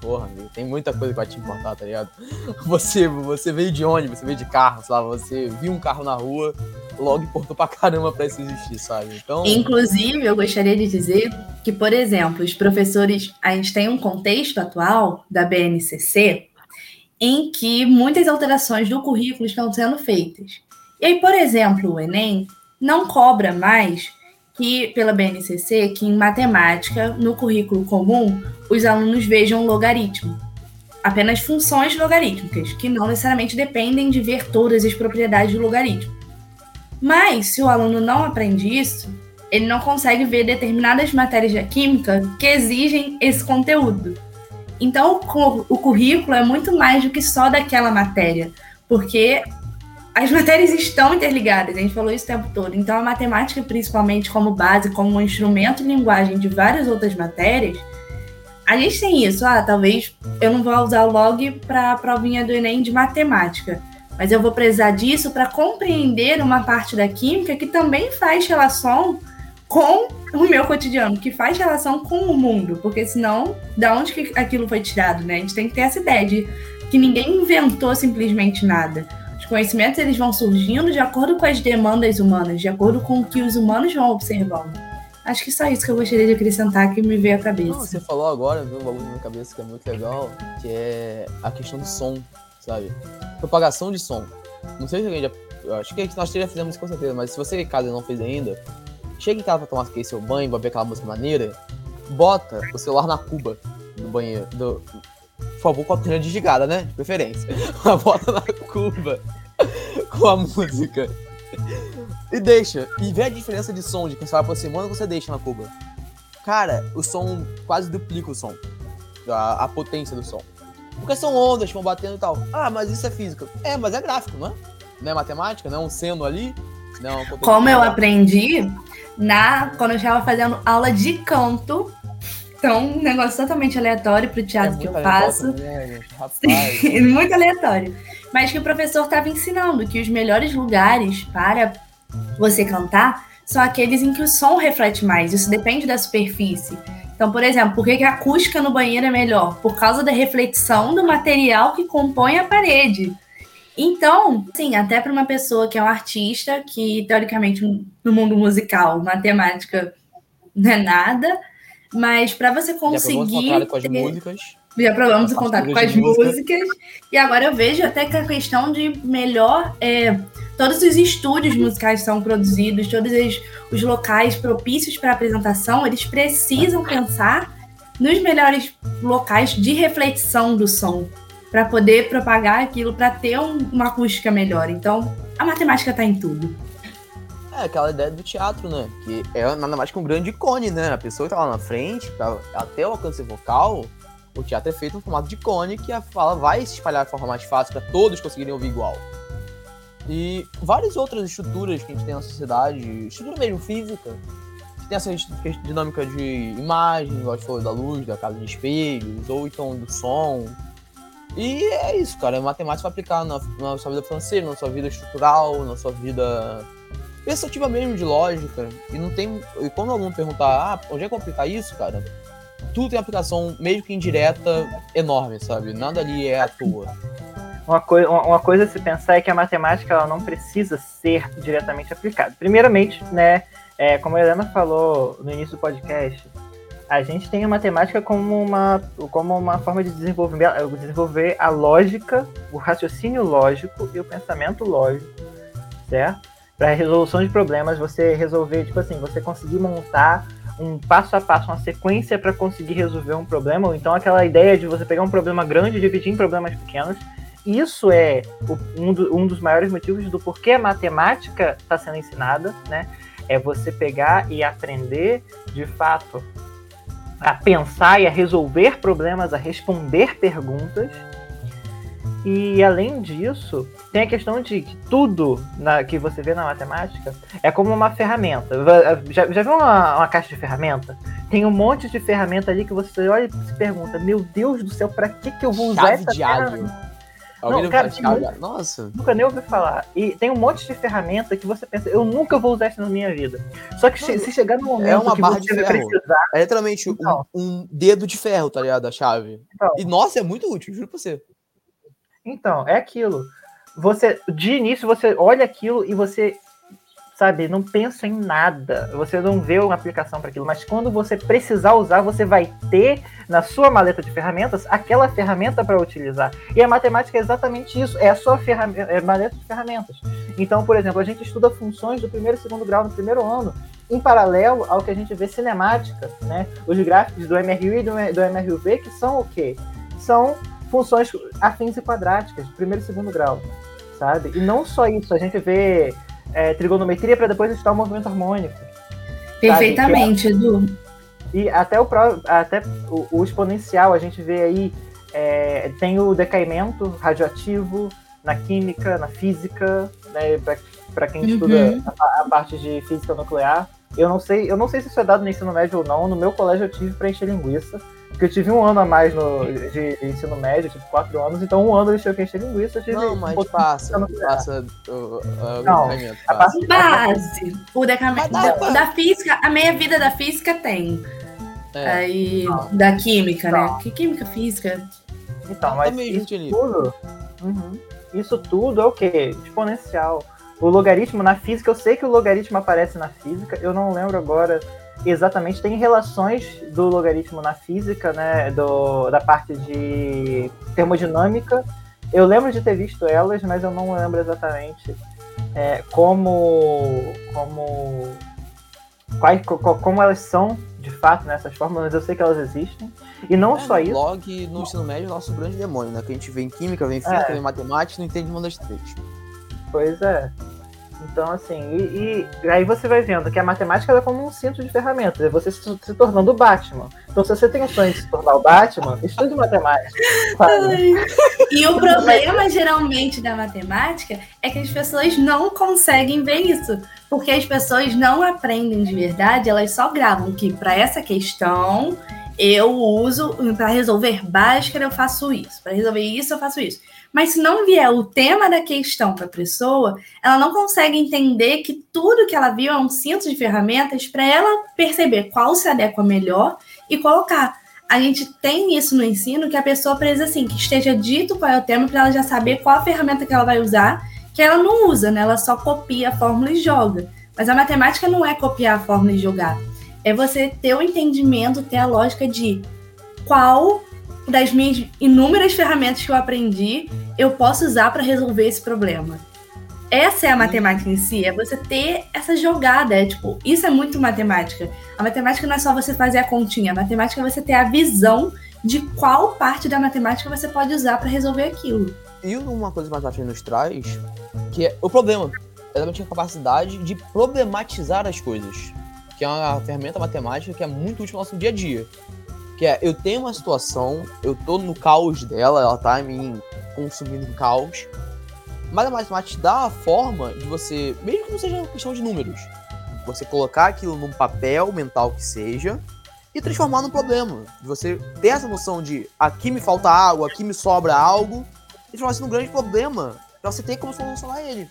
Porra, amigo, tem muita coisa que vai te importar, tá ligado? [LAUGHS] Você, você veio de onde? Você veio de carro, sei lá, você viu um carro na rua, log importou pra caramba pra isso existir, sabe? Então. Inclusive, eu gostaria de dizer que, por exemplo, os professores. A gente tem um contexto atual da BNCC em que muitas alterações do currículo estão sendo feitas. E aí, por exemplo, o Enem não cobra mais que pela BNCC que em matemática, no currículo comum, os alunos vejam logaritmo. Apenas funções logarítmicas, que não necessariamente dependem de ver todas as propriedades do logaritmo. Mas, se o aluno não aprende isso, ele não consegue ver determinadas matérias da química que exigem esse conteúdo. Então, o currículo é muito mais do que só daquela matéria, porque as matérias estão interligadas, a gente falou isso o tempo todo. Então, a matemática, principalmente como base, como um instrumento de linguagem de várias outras matérias, a gente tem isso. Ah, talvez eu não vou usar log para a provinha do Enem de matemática, mas eu vou precisar disso para compreender uma parte da química que também faz relação com o meu cotidiano, que faz relação com o mundo, porque senão, da onde que aquilo foi tirado, né? A gente tem que ter essa ideia de que ninguém inventou simplesmente nada. Os conhecimentos eles vão surgindo de acordo com as demandas humanas, de acordo com o que os humanos vão observando. Acho que só isso que eu gostaria de acrescentar que me veio à cabeça. Não, você falou agora, viu um bagulho na minha cabeça que é muito legal, que é a questão do som, sabe? Propagação de som. Não sei se alguém já. Eu acho que nós já fizemos isso com certeza, mas se você, caso não fez ainda, chega em casa pra tomar aquele seu banho, vai ver aquela música maneira, bota o celular na cuba do banheiro. Do, por favor, com a antena desligada, né? De preferência. [LAUGHS] bota na cuba [LAUGHS] com a música. E deixa. E vê a diferença de som de quem você vai aproximando e você deixa na cuba. Cara, o som quase duplica o som. A, a potência do som. Porque são ondas que vão batendo e tal. Ah, mas isso é física. É, mas é gráfico, não é? Não é matemática, não é um seno ali. Não, é Como eu aprendi na quando eu estava fazendo aula de canto. Então, um negócio totalmente aleatório para o teatro [LAUGHS] é que eu faço. Né, muito aleatório. Mas que o professor estava ensinando que os melhores lugares para você cantar são aqueles em que o som reflete mais. Isso depende da superfície. Então, por exemplo, por que a acústica no banheiro é melhor? Por causa da reflexão do material que compõe a parede. Então, sim, até para uma pessoa que é um artista, que teoricamente no mundo musical, matemática não é nada, mas para você conseguir. Já com as músicas. Já provamos o contato com as músicas. E agora eu vejo até que a questão de melhor. É, todos os estúdios musicais são produzidos, todos os, os locais propícios para apresentação, eles precisam pensar nos melhores locais de reflexão do som para poder propagar aquilo, para ter um, uma acústica melhor. Então, a matemática está em tudo. É aquela ideia do teatro, né? Que é nada mais que um grande icone, né? A pessoa que tá lá na frente, pra, até o alcance vocal, o teatro é feito no formato de cone, que a fala vai se espalhar de forma mais fácil para todos conseguirem ouvir igual. E várias outras estruturas que a gente tem na sociedade, estrutura mesmo física, que tem essa dinâmica de imagem, igual falou da luz, da casa de espelhos, ou então do som. E é isso, cara. É matemática para aplicar na, na sua vida financeira, na sua vida estrutural, na sua vida pensativa mesmo de lógica. E não tem. E quando algum perguntar, ah, onde é que eu aplicar isso, cara? tudo tem aplicação, meio que indireta, enorme, sabe? Nada ali é à toa. Uma, coi uma coisa a se pensar é que a matemática ela não precisa ser diretamente aplicada. Primeiramente, né, é, como a Helena falou no início do podcast, a gente tem a matemática como uma, como uma forma de desenvolver, desenvolver a lógica, o raciocínio lógico e o pensamento lógico, certo? Para resolução de problemas, você resolver, tipo assim, você conseguir montar um passo a passo, uma sequência para conseguir resolver um problema, ou então aquela ideia de você pegar um problema grande e dividir em problemas pequenos. Isso é um, do, um dos maiores motivos do porquê a matemática está sendo ensinada, né? É você pegar e aprender, de fato, a pensar e a resolver problemas, a responder perguntas e além disso, tem a questão de que tudo na, que você vê na matemática é como uma ferramenta. Já, já viu uma, uma, caixa de ferramenta? Tem um monte de ferramenta ali que você olha e se pergunta: Meu Deus do céu, para que, que eu vou usar Chave essa de ferramenta? Alguém não, cara, nunca, Nossa. Nunca nem ouvi falar. E tem um monte de ferramenta que você pensa, eu nunca vou usar isso na minha vida. Só que se, se chegar no momento é uma que barra você de ferro. precisar. É literalmente um, um, dedo de ferro, tá ligado? A chave. Então, e nossa, é muito útil, juro pra você. Então, é aquilo. Você, de início, você olha aquilo e você, sabe, não pensa em nada. Você não vê uma aplicação para aquilo. Mas quando você precisar usar, você vai ter na sua maleta de ferramentas aquela ferramenta para utilizar. E a matemática é exatamente isso. É a sua é maleta de ferramentas. Então, por exemplo, a gente estuda funções do primeiro e segundo grau no primeiro ano em paralelo ao que a gente vê cinemática, né? Os gráficos do MRU e do, do MRUV, que são o quê? São funções afins e quadráticas, de primeiro e segundo grau, sabe? E não só isso, a gente vê é, trigonometria para depois estudar o movimento harmônico. Perfeitamente, Edu. E até o, até o, o, exponencial, a gente vê aí, é, tem o decaimento radioativo na química, na física, né, para quem uhum. estuda a, a, parte de física nuclear. Eu não sei, eu não sei se isso é dado no ensino médio ou não. No meu colégio eu tive para encher linguiça Porque eu tive um ano a mais no, de, de ensino médio, tipo, quatro anos, então um ano eu tinha que encher linguiça, eu tive Não, mas um pouco passa, passa o, o, o Não, a passa. Base. O dá da, da física, a meia vida da física tem. É, Aí, da química, né? Não. Que química física? Então, tá mas isso tudo, Uhum. isso tudo é o quê? Exponencial. O logaritmo na física, eu sei que o logaritmo aparece na física, eu não lembro agora exatamente. Tem relações do logaritmo na física, né? Do, da parte de termodinâmica. Eu lembro de ter visto elas, mas eu não lembro exatamente é, como. como. Quais, co- co- como elas são, de fato, nessas fórmulas, mas eu sei que elas existem. E não É, só isso. Log no ensino médio é o nosso grande demônio, né? Que a gente vê em química, vê em física, É. vê em matemática, não entende nenhuma das três. Pois é. Então, assim, e, e aí você vai vendo que a matemática é como um cinto de ferramentas, é você se, se tornando o Batman. Então, se você tem o sonho de se tornar o Batman, estude matemática. E o problema, geralmente, da matemática é que as pessoas não conseguem ver isso. Porque as pessoas não aprendem de verdade, elas só gravam que para essa questão eu uso, para resolver Bhaskara eu faço isso, para resolver isso eu faço isso. Mas se não vier o tema da questão para a pessoa, ela não consegue entender que tudo que ela viu é um cinto de ferramentas para ela perceber qual se adequa melhor e colocar a gente tem isso no ensino que a pessoa precisa assim, que esteja dito qual é o tema para ela já saber qual a ferramenta que ela vai usar, que ela não usa, né? Ela só copia a fórmula e joga. Mas a matemática não é copiar a fórmula e jogar. É você ter o entendimento, ter a lógica de qual das minhas inúmeras ferramentas que eu aprendi eu posso usar para resolver esse problema. Essa é a matemática em si, é você ter essa jogada, é tipo, isso é muito matemática. A matemática não é só você fazer a continha, a matemática é você ter a visão de qual parte da matemática você pode usar para resolver aquilo. E uma coisa que a matemática nos traz, que é o problema. Exatamente a capacidade de problematizar as coisas. Que é uma ferramenta matemática que é muito útil no nosso dia a dia. Que é, eu tenho uma situação, eu tô no caos dela, ela tá me consumindo em caos. Mas a matemática te dá a forma de você, mesmo que não seja uma questão de números, você colocar aquilo num papel mental que seja e transformar num problema. Você ter essa noção de aqui me falta água, aqui me sobra algo, e transformar isso num grande problema pra você ter como solucionar ele.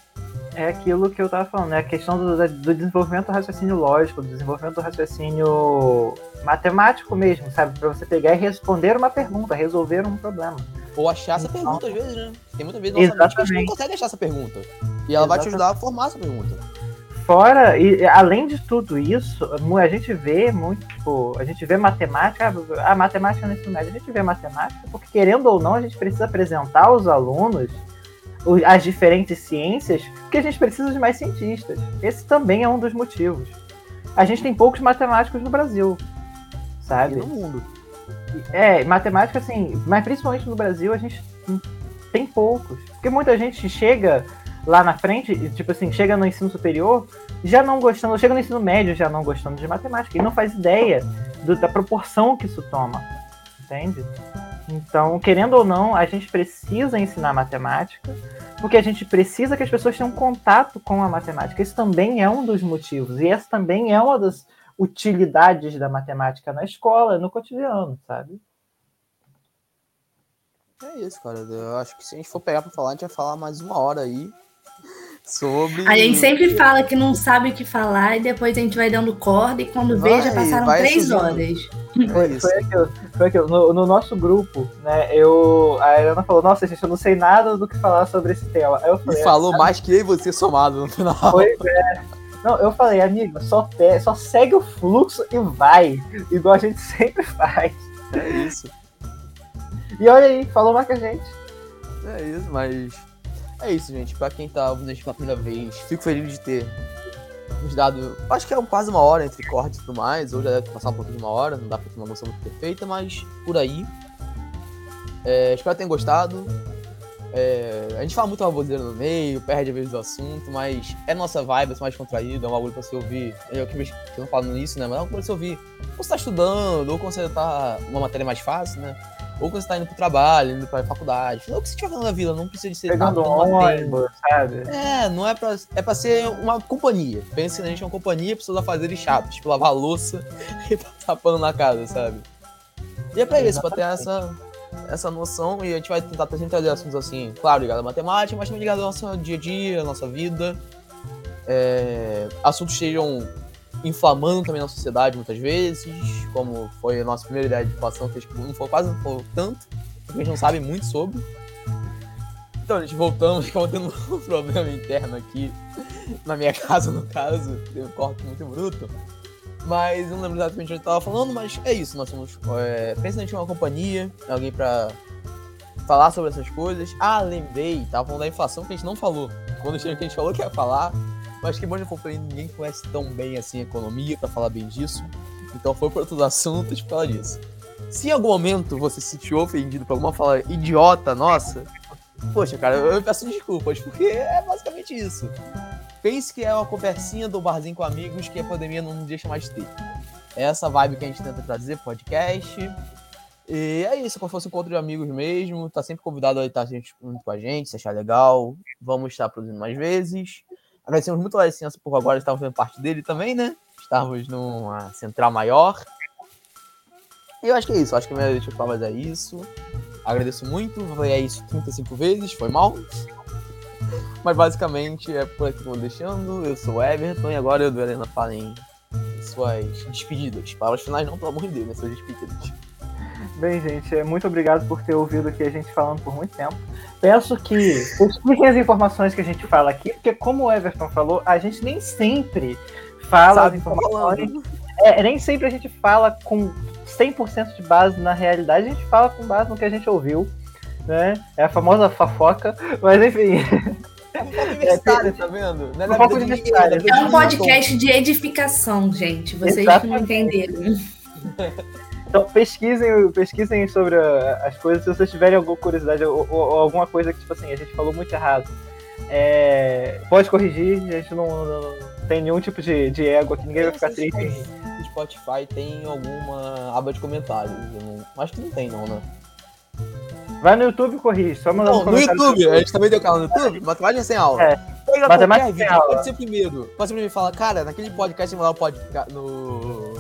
É aquilo que eu tava falando, é a questão do, do desenvolvimento do raciocínio lógico, do desenvolvimento do raciocínio matemático mesmo, sabe? Pra você pegar e responder uma pergunta, resolver um problema. Ou achar essa Então- pergunta às vezes, né? Tem muita vez nossa mente que a gente não Exatamente. consegue achar essa pergunta. E ela vai te Exatamente. ajudar a formar essa pergunta. Fora, e além de tudo isso, a gente vê muito, tipo, a gente vê matemática, a matemática no ensino médio, a gente vê matemática porque, querendo ou não, a gente precisa apresentar aos alunos as diferentes ciências, porque a gente precisa de mais cientistas. Esse também é um dos motivos. A gente tem poucos matemáticos no Brasil, E sabe? no mundo. É, matemática, assim, mas principalmente no Brasil a gente tem poucos. Porque muita gente chega lá na frente, e, tipo assim, chega no ensino superior já não gostando, chega no ensino médio já não gostando de matemática e não faz ideia do- da proporção que isso toma. Entende? Então, querendo ou não, a gente precisa ensinar matemática, porque a gente precisa que as pessoas tenham contato com a matemática. Isso também é um dos motivos. E essa também é uma das utilidades da matemática na escola, no cotidiano, sabe? É isso, cara. Eu acho que se a gente for pegar pra falar, a gente vai falar mais uma hora aí sobre. A gente sempre fala que não sabe o que falar e depois a gente vai dando corda e quando vê já passaram três subindo. horas. É Foi, isso. foi aquilo. Foi aquilo. No, no nosso grupo, né, eu, a Helena falou, nossa, gente, eu não sei nada do que falar sobre esse tema. Aí eu E falei, falou mais que eu e você somado no final. Pois é. Não, eu falei, amigo, só, te- só segue o fluxo e vai. Igual a gente [LAUGHS] sempre faz. É isso. E olha aí, falou mais que a gente. É isso, mas. É isso, gente. Pra quem tá ouvindo a pela primeira vez, fico feliz de ter nos dado. Acho que é quase uma hora entre cortes e tudo mais, ou já deve passar um pouquinho de uma hora, não dá pra ter uma noção muito perfeita, mas por aí. É, espero que tenham gostado. É, a gente fala muito baboseira no meio, perde a vez do assunto, mas é nossa vibe, é mais contraído, é um bagulho pra você ouvir. Eu que eu não falo nisso, né? Mas é um bagulho pra você ouvir. Ou você tá estudando, ou quando você tá uma matéria mais fácil, né? Ou quando você tá indo pro trabalho, indo pra faculdade. Ou o que você estiver fazendo na vida, não precisa de ser Pegando tão ônibus, sabe? É, não é pra. É pra ser uma companhia. Pense na gente uma companhia, pessoas a fazerem chatos, tipo lavar a louça [LAUGHS] e passar pano na casa, sabe? E é pra isso, pra ter essa, essa noção e a gente vai tentar sempre trazer assuntos assim, claro, ligado à matemática, mas também ligado ao nosso dia a dia, à nossa vida. É, assuntos que estejam inflamando também na sociedade muitas vezes, como foi a nossa primeira ideia de inflação, que não foi quase não tanto, porque a gente não sabe muito sobre. Então, a gente voltamos, [LAUGHS] acabou tendo um problema interno aqui, na minha casa, no caso, teve um corte muito bruto. Mas não lembro exatamente onde eu tava falando, mas é isso, nós somos. É, pensa em uma companhia, alguém pra falar sobre essas coisas. Ah, lembrei, tava falando da inflação que a gente não falou. Quando que a gente falou que ia falar, mas que bom de falei, ninguém conhece tão bem assim a economia para falar bem disso. Então foi por outros assuntos por causa disso. Se em algum momento você se sentiu ofendido por alguma fala idiota nossa, poxa, cara, eu peço desculpas, porque é basicamente isso. Pense que é uma conversinha do barzinho com amigos que a pandemia não deixa mais ter. É essa vibe que a gente tenta trazer podcast. E é isso, como se fosse um encontro de amigos mesmo. Tá sempre convidado a estar junto com a gente, se achar legal. Vamos estar produzindo mais vezes. Agradecemos muito a licença por agora estar fazendo parte dele também, né? Estamos numa central maior. E eu acho que é isso. Acho que a minha deixa eu falar é isso. Agradeço muito. Falei é isso 35 vezes, foi mal. Mas basicamente é por aqui que eu vou deixando. Eu sou o Everton e agora eu e a Helena falem suas despedidas. Palavras finais não, pelo amor de Deus, né? Suas despedidas. Bem, gente, muito obrigado por ter ouvido aqui a gente falando por muito tempo. Peço que expliquem as informações que a gente fala aqui, porque como o Everton falou, a gente nem sempre fala Sabe, as informações. É, nem sempre a gente fala com 100% de base na realidade, a gente fala com base no que a gente ouviu, né? É a famosa fofoca, [LAUGHS] mas enfim. É, tá vendo? Não é, é um podcast de edificação, gente. Vocês Exatamente. não entenderam. [LAUGHS] Então pesquisem, pesquisem sobre as coisas se vocês tiverem alguma curiosidade ou, ou, ou, alguma coisa que, tipo assim, a gente falou muito errado. É, pode corrigir, a gente não, não, tem nenhum tipo de, de ego aqui, ninguém vai ficar triste. No Spotify tem alguma aba de comentários. Não, acho que não tem não, né? Vai no YouTube e corrige, só mandar Não, no YouTube, a gente também o canal no YouTube, Matemática Sem Aula. É. Matemática sem aula. Pode ser primeiro. Pode ser primeiro falar, cara, naquele podcast você mandar o podcast no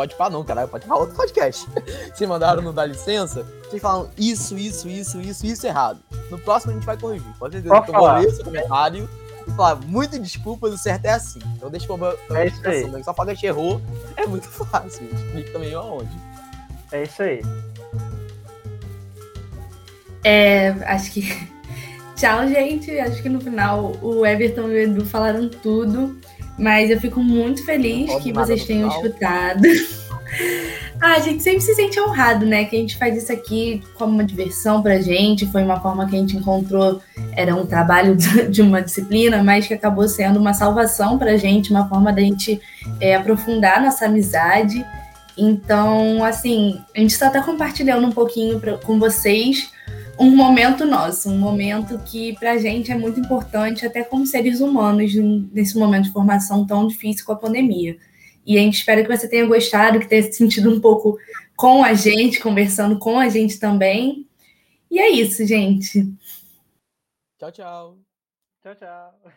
Pode pá não, caralho, pode falar outro podcast. [LAUGHS] Vocês mandaram não dar licença, vocês falam isso, isso, isso, isso, isso errado. No próximo a gente vai corrigir. Pode dizer que eu vou ler seu comentário e falar, muito desculpas, o certo é assim. Então deixa eu é isso aí. Né? Só falar que errou é muito [LAUGHS] fácil. Explique também aonde. É isso aí. É, acho que. [LAUGHS] Tchau, gente. Acho que no final o Everton e o Edu falaram tudo. Mas eu fico muito feliz que vocês tenham escutado. [LAUGHS] ah, a gente sempre se sente honrado, né? Que a gente faz isso aqui como uma diversão pra gente. Foi uma forma que a gente encontrou, era um trabalho de [LAUGHS] uma disciplina, mas que acabou sendo uma salvação pra gente, uma forma da gente é, aprofundar nossa amizade. Então, assim, a gente só tá compartilhando um pouquinho pra, com vocês um momento nosso, um momento que para a gente é muito importante, até como seres humanos, nesse momento de formação tão difícil com a pandemia. E a gente espera que você tenha gostado, que tenha se sentido um pouco com a gente, conversando com a gente também. E é isso, gente. Tchau, tchau. Tchau, tchau.